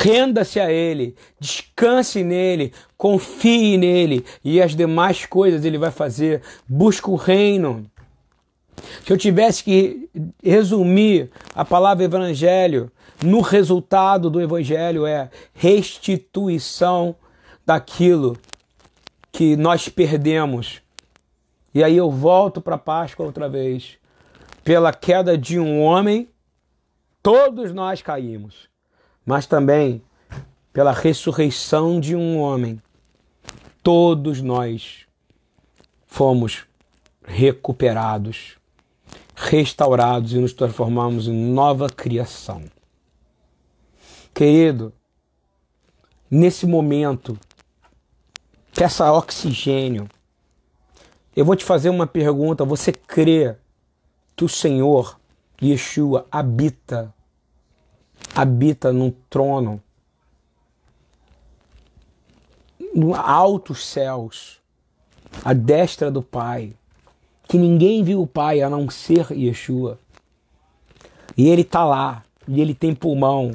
Renda-se a Ele, descanse nele, confie nele e as demais coisas Ele vai fazer. Busca o reino. Se eu tivesse que resumir a palavra evangelho, no resultado do evangelho é restituição daquilo que nós perdemos. E aí eu volto para a Páscoa outra vez. Pela queda de um homem, todos nós caímos mas também pela ressurreição de um homem, todos nós fomos recuperados, restaurados e nos transformamos em nova criação. Querido, nesse momento, peça oxigênio. Eu vou te fazer uma pergunta: você crê que o Senhor Yeshua habita habita no trono no altos céus, à destra do Pai, que ninguém viu o Pai a não ser Yeshua. E ele está lá, e ele tem pulmão,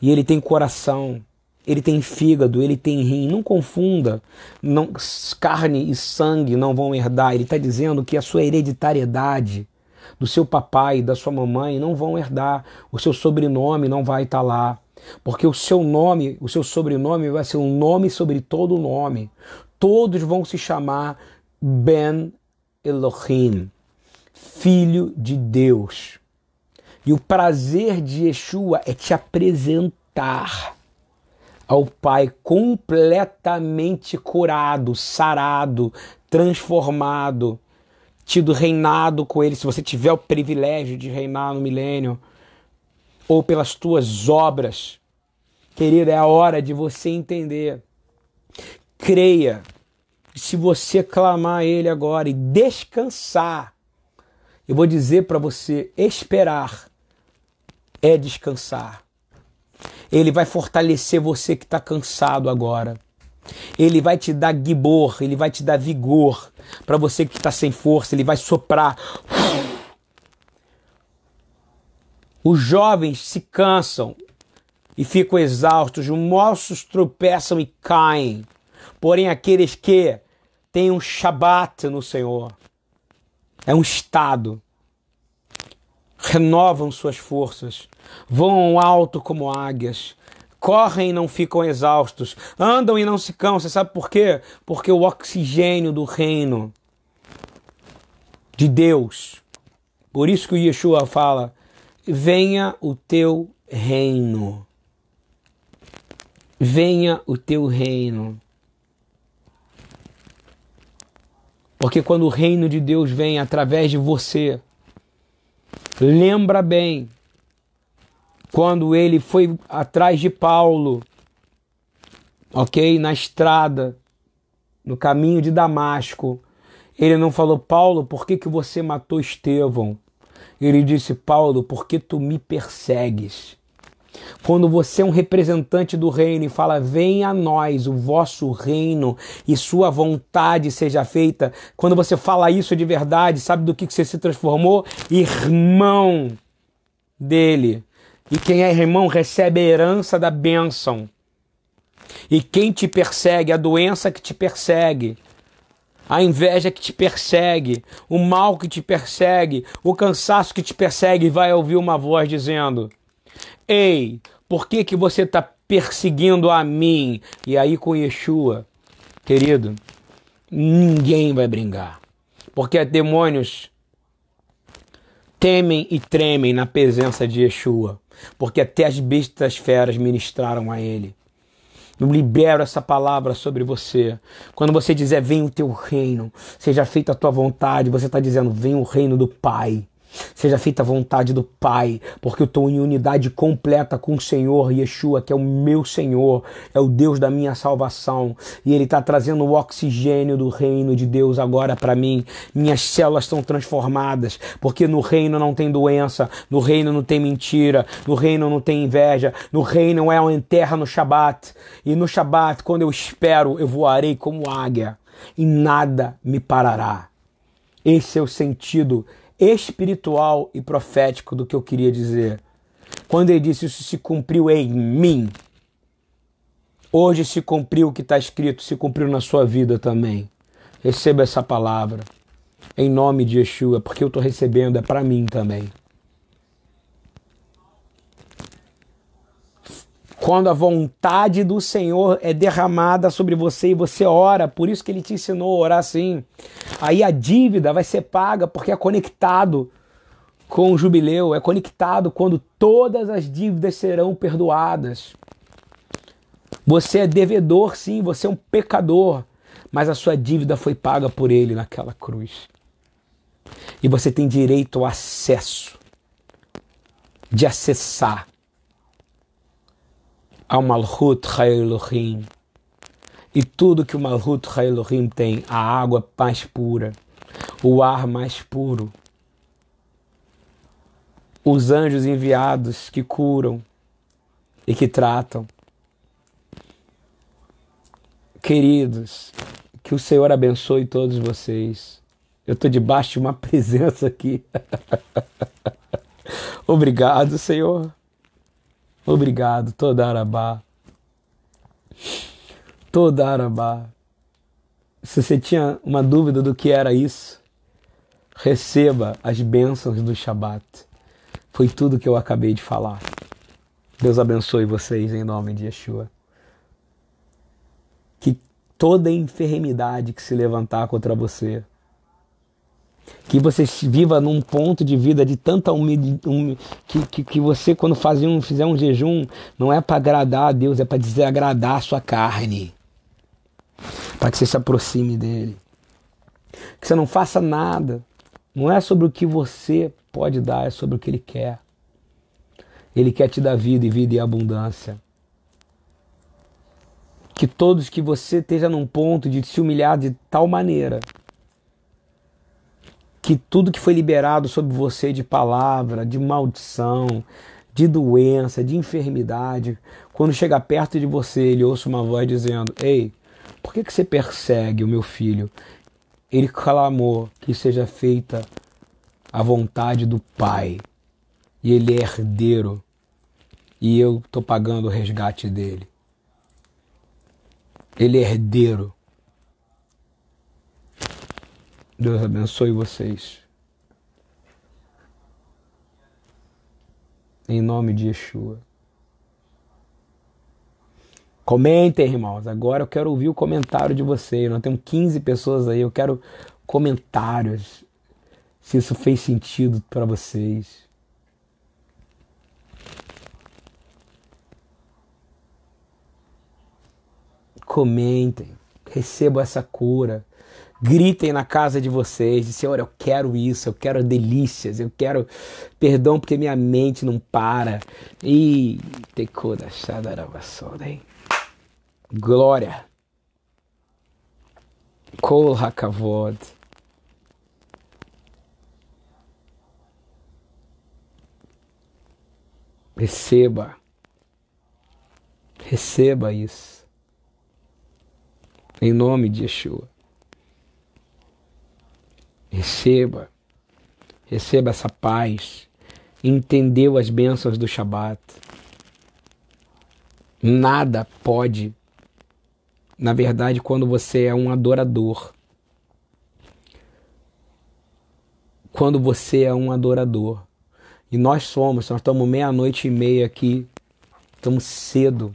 e ele tem coração, ele tem fígado, ele tem rim. Não confunda, não, carne e sangue não vão herdar. Ele está dizendo que a sua hereditariedade do seu papai e da sua mamãe não vão herdar. O seu sobrenome não vai estar tá lá. Porque o seu nome, o seu sobrenome vai ser um nome sobre todo nome. Todos vão se chamar Ben Elohim, filho de Deus. E o prazer de Yeshua é te apresentar ao Pai completamente curado, sarado, transformado, tido reinado com Ele, se você tiver o privilégio de reinar no milênio ou pelas tuas obras. Querida, é a hora de você entender. Creia. Se você clamar a Ele agora e descansar, eu vou dizer para você: esperar é descansar. Ele vai fortalecer você que está cansado agora. Ele vai te dar gibor, ele vai te dar vigor para você que está sem força. Ele vai soprar Os jovens se cansam e ficam exaustos, os moços tropeçam e caem. Porém, aqueles que têm um Shabat no Senhor, é um estado, renovam suas forças, voam alto como águias, correm e não ficam exaustos, andam e não se cansam. Sabe por quê? Porque o oxigênio do reino de Deus. Por isso que o Yeshua fala: venha o teu reino. Venha o teu reino. Porque quando o reino de Deus vem através de você, lembra bem, quando ele foi atrás de Paulo, ok? Na estrada, no caminho de Damasco, ele não falou, Paulo, por que, que você matou Estevão? Ele disse: Paulo, por que tu me persegues? Quando você é um representante do reino e fala: Venha a nós o vosso reino e sua vontade seja feita. Quando você fala isso de verdade, sabe do que você se transformou? Irmão dele. E quem é irmão recebe a herança da bênção. E quem te persegue, a doença que te persegue, a inveja que te persegue, o mal que te persegue, o cansaço que te persegue, vai ouvir uma voz dizendo: Ei, por que, que você está perseguindo a mim? E aí com Yeshua, querido, ninguém vai brincar. Porque demônios temem e tremem na presença de Yeshua. Porque até as bestas feras ministraram a ele. Eu libero essa palavra sobre você. Quando você dizer, vem o teu reino, seja feita a tua vontade, você está dizendo, vem o reino do Pai. Seja feita a vontade do Pai, porque eu estou em unidade completa com o Senhor Yeshua, que é o meu Senhor, é o Deus da minha salvação, e Ele está trazendo o oxigênio do reino de Deus agora para mim. Minhas células estão transformadas, porque no reino não tem doença, no reino não tem mentira, no reino não tem inveja, no reino é uma terra no Shabat, e no Shabat, quando eu espero, eu voarei como águia, e nada me parará. Esse é o sentido espiritual e profético do que eu queria dizer. Quando ele disse isso se cumpriu em mim, hoje se cumpriu o que está escrito, se cumpriu na sua vida também. Receba essa palavra em nome de Yeshua, porque eu estou recebendo, é para mim também. Quando a vontade do Senhor é derramada sobre você e você ora, por isso que ele te ensinou a orar assim. Aí a dívida vai ser paga porque é conectado com o jubileu, é conectado quando todas as dívidas serão perdoadas. Você é devedor, sim, você é um pecador, mas a sua dívida foi paga por ele naquela cruz. E você tem direito ao acesso, de acessar ao Malhut Haelohim. E tudo que o Malhut Haelohim tem, a água mais pura, o ar mais puro, os anjos enviados que curam e que tratam. Queridos, que o Senhor abençoe todos vocês. Eu estou debaixo de uma presença aqui. Obrigado, Senhor. Obrigado, toda Arabá. Toda Arabá. Se você tinha uma dúvida do que era isso, receba as bênçãos do Shabat. Foi tudo que eu acabei de falar. Deus abençoe vocês em nome de Yeshua. Que toda enfermidade que se levantar contra você, que você viva num ponto de vida de tanta umidade, um, que, que, que, você, quando fazer um, fizer um jejum, não é para agradar a Deus, é para desagradar a sua carne, para que você se aproxime dele. Que você não faça nada, não é sobre o que você pode dar, é sobre o que Ele quer. Ele quer te dar vida e vida e abundância. Que todos que você esteja num ponto de se humilhar de tal maneira que tudo que foi liberado sobre você de palavra, de maldição, de doença, de enfermidade, quando chega perto de você, ele ouça uma voz dizendo: Ei, por que, que você persegue o meu filho? Ele clamou que seja feita a vontade do Pai. E ele é herdeiro. E eu estou pagando o resgate dele. Ele é herdeiro. Deus abençoe vocês. Em nome de Yeshua. Comentem, irmãos. Agora eu quero ouvir o comentário de vocês. Nós temos 15 pessoas aí. Eu quero comentários se isso fez sentido para vocês. Comentem, recebam essa cura. Gritem na casa de vocês, Senhor, eu quero isso, eu quero delícias, eu quero perdão porque minha mente não para. E Glória. Kol Hakavod. Receba. Receba isso. Em nome de Yeshua. Receba. Receba essa paz. Entendeu as bênçãos do Shabat. Nada pode. Na verdade, quando você é um adorador. Quando você é um adorador e nós somos, nós estamos meia-noite e meia aqui, estamos cedo.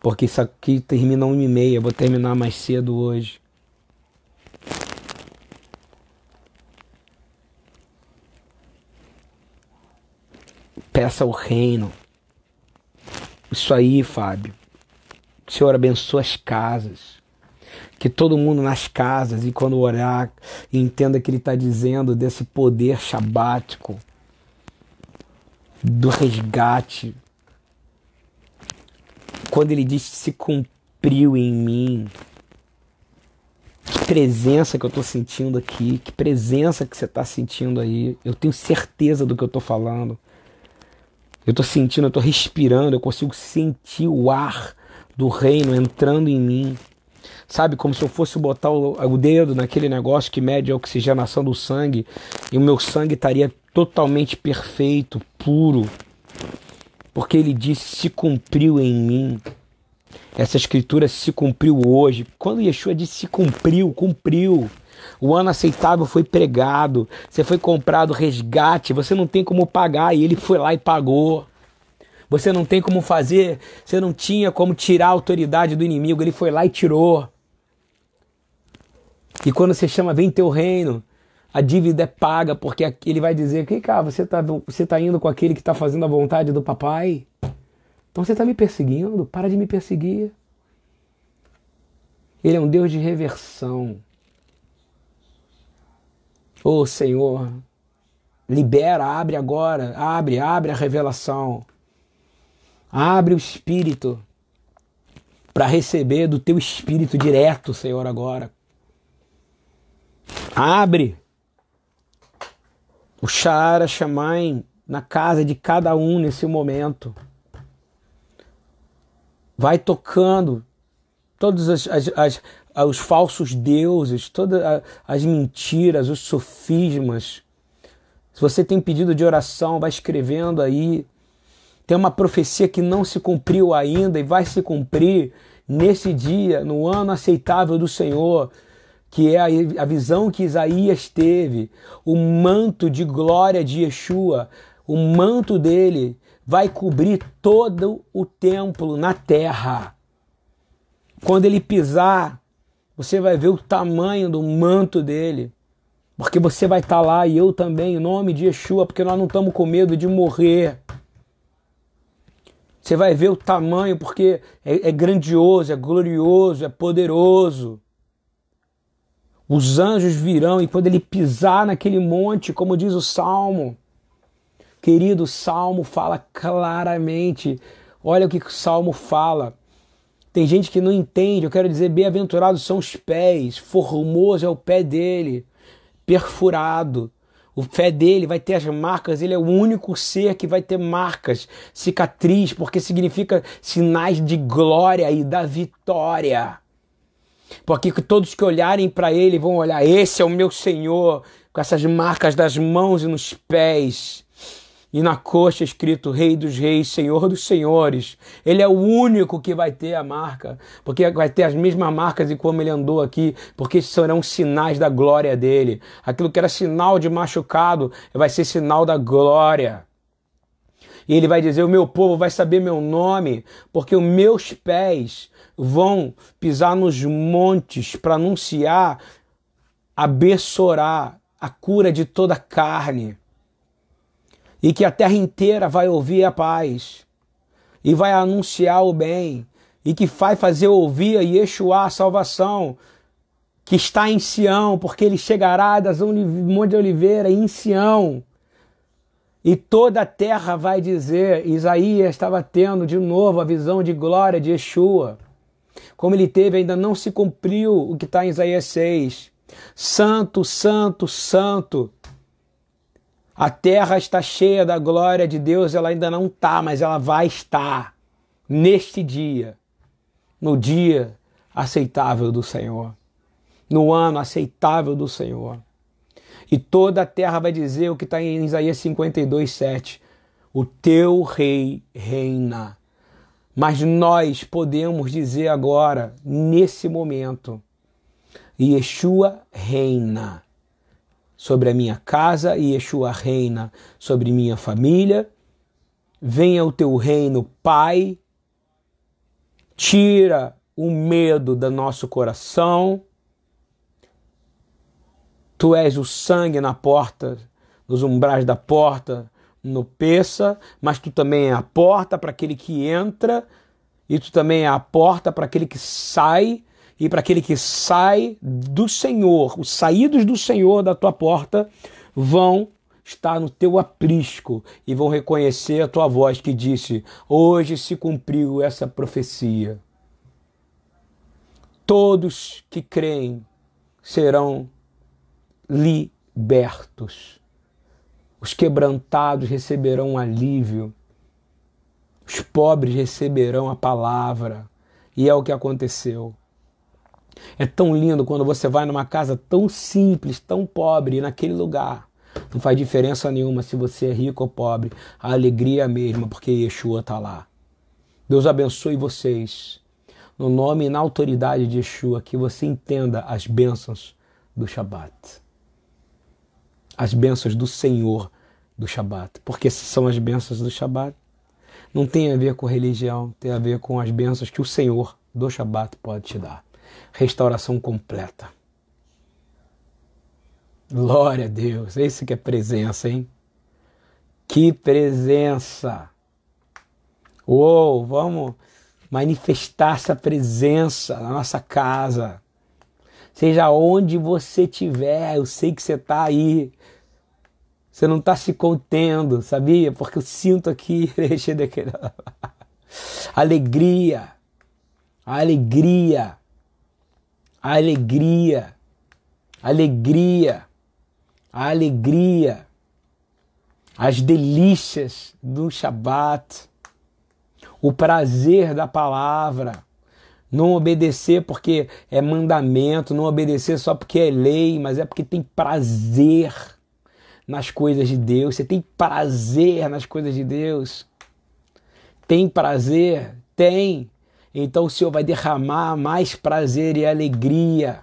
Porque isso aqui termina uma e meia, vou terminar mais cedo hoje. Peça o reino. Isso aí, Fábio. Senhor abençoe as casas. Que todo mundo nas casas e quando orar entenda que Ele está dizendo desse poder shabático do resgate. Quando ele diz se cumpriu em mim. Que presença que eu estou sentindo aqui, que presença que você está sentindo aí. Eu tenho certeza do que eu estou falando. Eu estou sentindo, eu estou respirando, eu consigo sentir o ar do reino entrando em mim. Sabe, como se eu fosse botar o, o dedo naquele negócio que mede a oxigenação do sangue e o meu sangue estaria totalmente perfeito, puro, porque ele disse: se cumpriu em mim. Essa escritura se cumpriu hoje. Quando Yeshua disse se cumpriu, cumpriu. O ano aceitável foi pregado, você foi comprado resgate, você não tem como pagar e ele foi lá e pagou. Você não tem como fazer, você não tinha como tirar a autoridade do inimigo, ele foi lá e tirou. E quando você chama, vem teu reino, a dívida é paga, porque ele vai dizer que, cara, você está você tá indo com aquele que está fazendo a vontade do papai. Então você está me perseguindo? Para de me perseguir. Ele é um Deus de reversão. Oh, Senhor, libera, abre agora, abre, abre a revelação. Abre o espírito para receber do teu espírito direto, Senhor, agora. Abre o Shara Shamaim na casa de cada um nesse momento. Vai tocando todos as, as, as, os falsos deuses, todas as mentiras, os sofismas. Se você tem pedido de oração, vai escrevendo aí. Tem uma profecia que não se cumpriu ainda e vai se cumprir nesse dia, no ano aceitável do Senhor, que é a visão que Isaías teve, o manto de glória de Yeshua, o manto dele vai cobrir todo o templo na terra. Quando ele pisar, você vai ver o tamanho do manto dele. Porque você vai estar tá lá e eu também, em nome de Yeshua, porque nós não estamos com medo de morrer. Você vai ver o tamanho, porque é, é grandioso, é glorioso, é poderoso. Os anjos virão e quando ele pisar naquele monte, como diz o Salmo, Querido, o Salmo fala claramente. Olha o que o Salmo fala. Tem gente que não entende. Eu quero dizer, bem-aventurados são os pés, formoso é o pé dele, perfurado. O pé dele vai ter as marcas, ele é o único ser que vai ter marcas, cicatriz, porque significa sinais de glória e da vitória. Porque todos que olharem para ele vão olhar: esse é o meu Senhor, com essas marcas das mãos e nos pés e na coxa escrito Rei dos Reis, Senhor dos Senhores. Ele é o único que vai ter a marca, porque vai ter as mesmas marcas e como ele andou aqui, porque serão sinais da glória dele. Aquilo que era sinal de machucado vai ser sinal da glória. E ele vai dizer: O meu povo vai saber meu nome, porque os meus pés vão pisar nos montes para anunciar a Bessorá, a cura de toda carne e que a terra inteira vai ouvir a paz e vai anunciar o bem e que vai fazer ouvir a Yeshua a salvação que está em Sião, porque ele chegará das Monte de Oliveira em Sião. E toda a terra vai dizer, Isaías estava tendo de novo a visão de glória de Yeshua. Como ele teve, ainda não se cumpriu o que está em Isaías 6. Santo, santo, santo a terra está cheia da glória de Deus, ela ainda não está, mas ela vai estar neste dia, no dia aceitável do Senhor, no ano aceitável do Senhor. E toda a terra vai dizer o que está em Isaías 52, 7. O teu rei reina. Mas nós podemos dizer agora, nesse momento, Yeshua reina sobre a minha casa e Yeshua reina sobre minha família. Venha o teu reino, Pai. Tira o medo do nosso coração. Tu és o sangue na porta, nos umbrais da porta, no peça, mas tu também é a porta para aquele que entra, e tu também é a porta para aquele que sai e para aquele que sai do Senhor, os saídos do Senhor da tua porta vão estar no teu aprisco e vão reconhecer a tua voz que disse: Hoje se cumpriu essa profecia. Todos que creem serão libertos. Os quebrantados receberão alívio. Os pobres receberão a palavra. E é o que aconteceu. É tão lindo quando você vai numa casa tão simples, tão pobre, naquele lugar. Não faz diferença nenhuma se você é rico ou pobre. A alegria é a mesma, porque Yeshua está lá. Deus abençoe vocês. No nome e na autoridade de Yeshua, que você entenda as bênçãos do Shabat. As bênçãos do Senhor do Shabat. Porque se são as bênçãos do Shabat, não tem a ver com religião, tem a ver com as bênçãos que o Senhor do Shabat pode te dar restauração completa. Glória a Deus, esse que é presença, hein? Que presença! Uou, vamos manifestar essa presença na nossa casa. Seja onde você estiver, eu sei que você está aí. Você não está se contendo, sabia? Porque eu sinto aqui alegria, alegria, alegria, alegria, alegria, as delícias do Shabat, o prazer da palavra não obedecer porque é mandamento, não obedecer só porque é lei, mas é porque tem prazer nas coisas de Deus. Você tem prazer nas coisas de Deus? Tem prazer? Tem. Então o Senhor vai derramar mais prazer e alegria.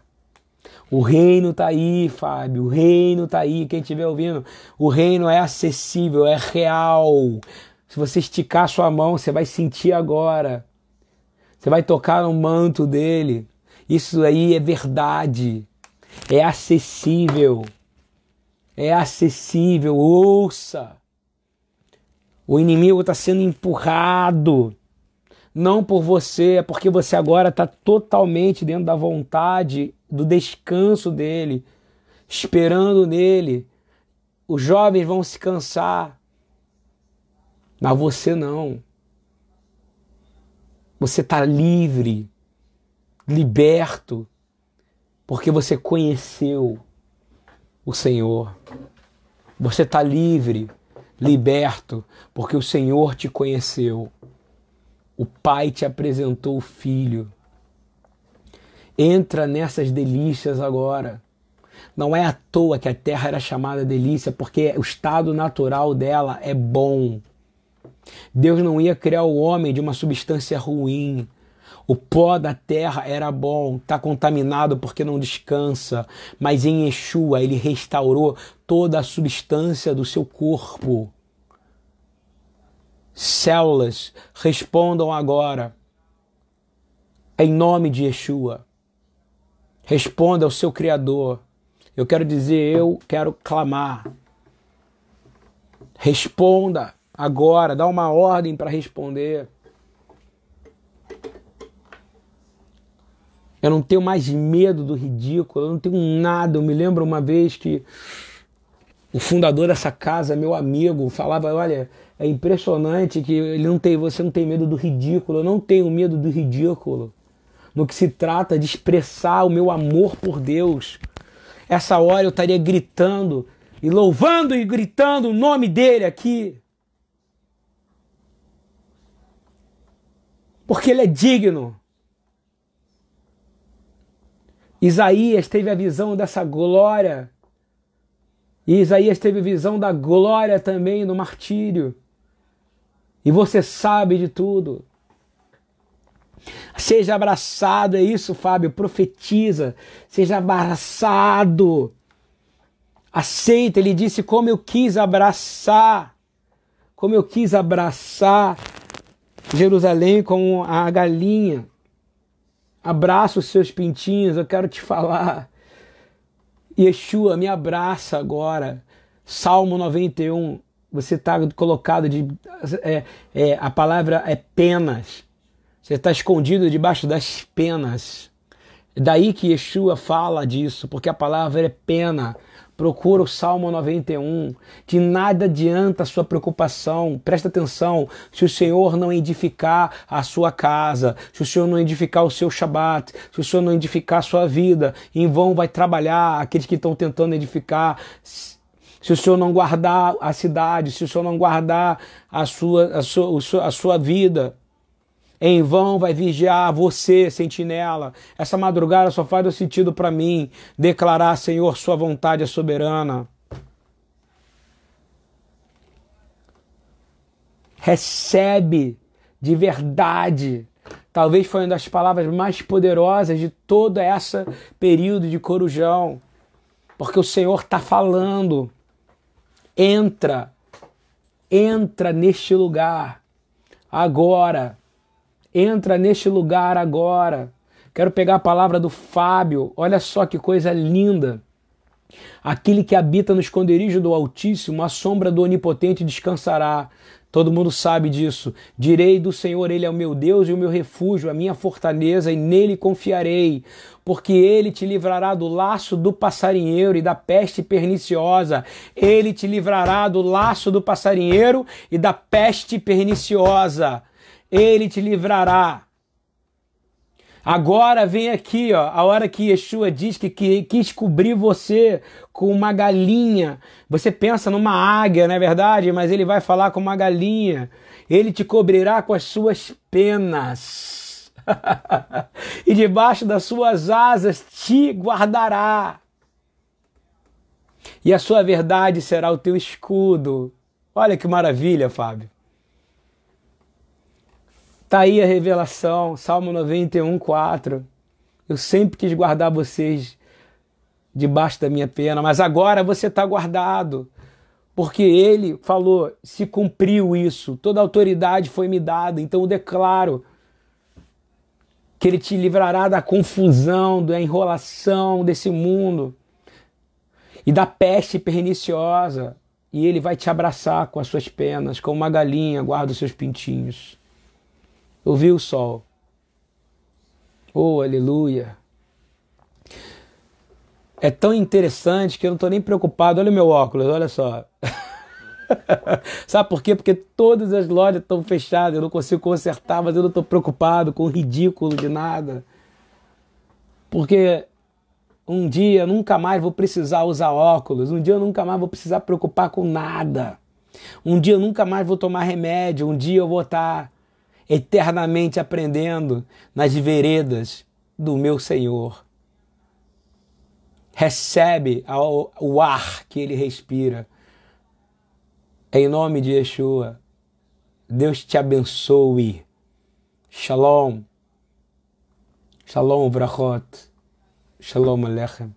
O reino está aí, Fábio. O reino está aí. Quem estiver ouvindo, o reino é acessível, é real. Se você esticar sua mão, você vai sentir agora. Você vai tocar no manto dele. Isso aí é verdade. É acessível. É acessível. Ouça. O inimigo está sendo empurrado. Não por você, é porque você agora está totalmente dentro da vontade, do descanso dele, esperando nele. Os jovens vão se cansar, mas você não. Você está livre, liberto, porque você conheceu o Senhor. Você está livre, liberto, porque o Senhor te conheceu. O Pai te apresentou o Filho. Entra nessas delícias agora. Não é à toa que a terra era chamada delícia, porque o estado natural dela é bom. Deus não ia criar o homem de uma substância ruim. O pó da terra era bom, está contaminado porque não descansa, mas em Yeshua ele restaurou toda a substância do seu corpo. Células, respondam agora, em nome de Yeshua. Responda ao seu Criador. Eu quero dizer, eu quero clamar. Responda agora, dá uma ordem para responder. Eu não tenho mais medo do ridículo, eu não tenho nada. Eu me lembro uma vez que o fundador dessa casa, meu amigo, falava: Olha, é impressionante que ele não tem, você não tem medo do ridículo. Eu não tenho medo do ridículo. No que se trata de expressar o meu amor por Deus. Essa hora eu estaria gritando e louvando e gritando o nome dele aqui. porque ele é digno. Isaías teve a visão dessa glória. E Isaías teve visão da glória também no martírio. E você sabe de tudo. Seja abraçado, é isso, Fábio, profetiza. Seja abraçado. Aceita, ele disse como eu quis abraçar. Como eu quis abraçar Jerusalém como a galinha. Abraça os seus pintinhos, eu quero te falar. Yeshua, me abraça agora. Salmo 91, você está colocado de. É, é, a palavra é penas. Você está escondido debaixo das penas. Daí que Yeshua fala disso, porque a palavra é pena. Procura o Salmo 91. De nada adianta a sua preocupação. Presta atenção. Se o Senhor não edificar a sua casa, se o Senhor não edificar o seu Shabat, se o Senhor não edificar a sua vida, em vão vai trabalhar aqueles que estão tentando edificar. Se o Senhor não guardar a cidade, se o Senhor não guardar a sua, a sua, a sua vida, em vão vai vigiar você, sentinela. Essa madrugada só faz sentido para mim declarar, Senhor, Sua vontade é soberana. Recebe de verdade. Talvez foi uma das palavras mais poderosas de todo esse período de corujão. Porque o Senhor está falando. Entra, entra neste lugar agora Entra neste lugar agora. Quero pegar a palavra do Fábio. Olha só que coisa linda. Aquele que habita no esconderijo do Altíssimo, a sombra do Onipotente descansará. Todo mundo sabe disso. Direi do Senhor, Ele é o meu Deus e o meu refúgio, a minha fortaleza, e nele confiarei. Porque Ele te livrará do laço do passarinheiro e da peste perniciosa. Ele te livrará do laço do passarinheiro e da peste perniciosa. Ele te livrará. Agora vem aqui, ó, a hora que Yeshua diz que, que quis cobrir você com uma galinha. Você pensa numa águia, não é verdade? Mas ele vai falar com uma galinha. Ele te cobrirá com as suas penas. e debaixo das suas asas te guardará. E a sua verdade será o teu escudo. Olha que maravilha, Fábio. Tá aí a revelação, Salmo 91, 4. Eu sempre quis guardar vocês debaixo da minha pena, mas agora você está guardado. Porque ele falou, se cumpriu isso, toda autoridade foi me dada, então eu declaro que ele te livrará da confusão, da enrolação desse mundo e da peste perniciosa, e ele vai te abraçar com as suas penas, como uma galinha guarda os seus pintinhos. Eu vi o sol. Oh, aleluia. É tão interessante que eu não estou nem preocupado. Olha o meu óculos, olha só. Sabe por quê? Porque todas as lojas estão fechadas, eu não consigo consertar, mas eu não estou preocupado com o ridículo de nada. Porque um dia eu nunca mais vou precisar usar óculos, um dia eu nunca mais vou precisar preocupar com nada. Um dia eu nunca mais vou tomar remédio, um dia eu vou estar eternamente aprendendo nas veredas do meu Senhor. Recebe o ar que ele respira. Em nome de Yeshua, Deus te abençoe. Shalom. Shalom, brachot. Shalom Alechem.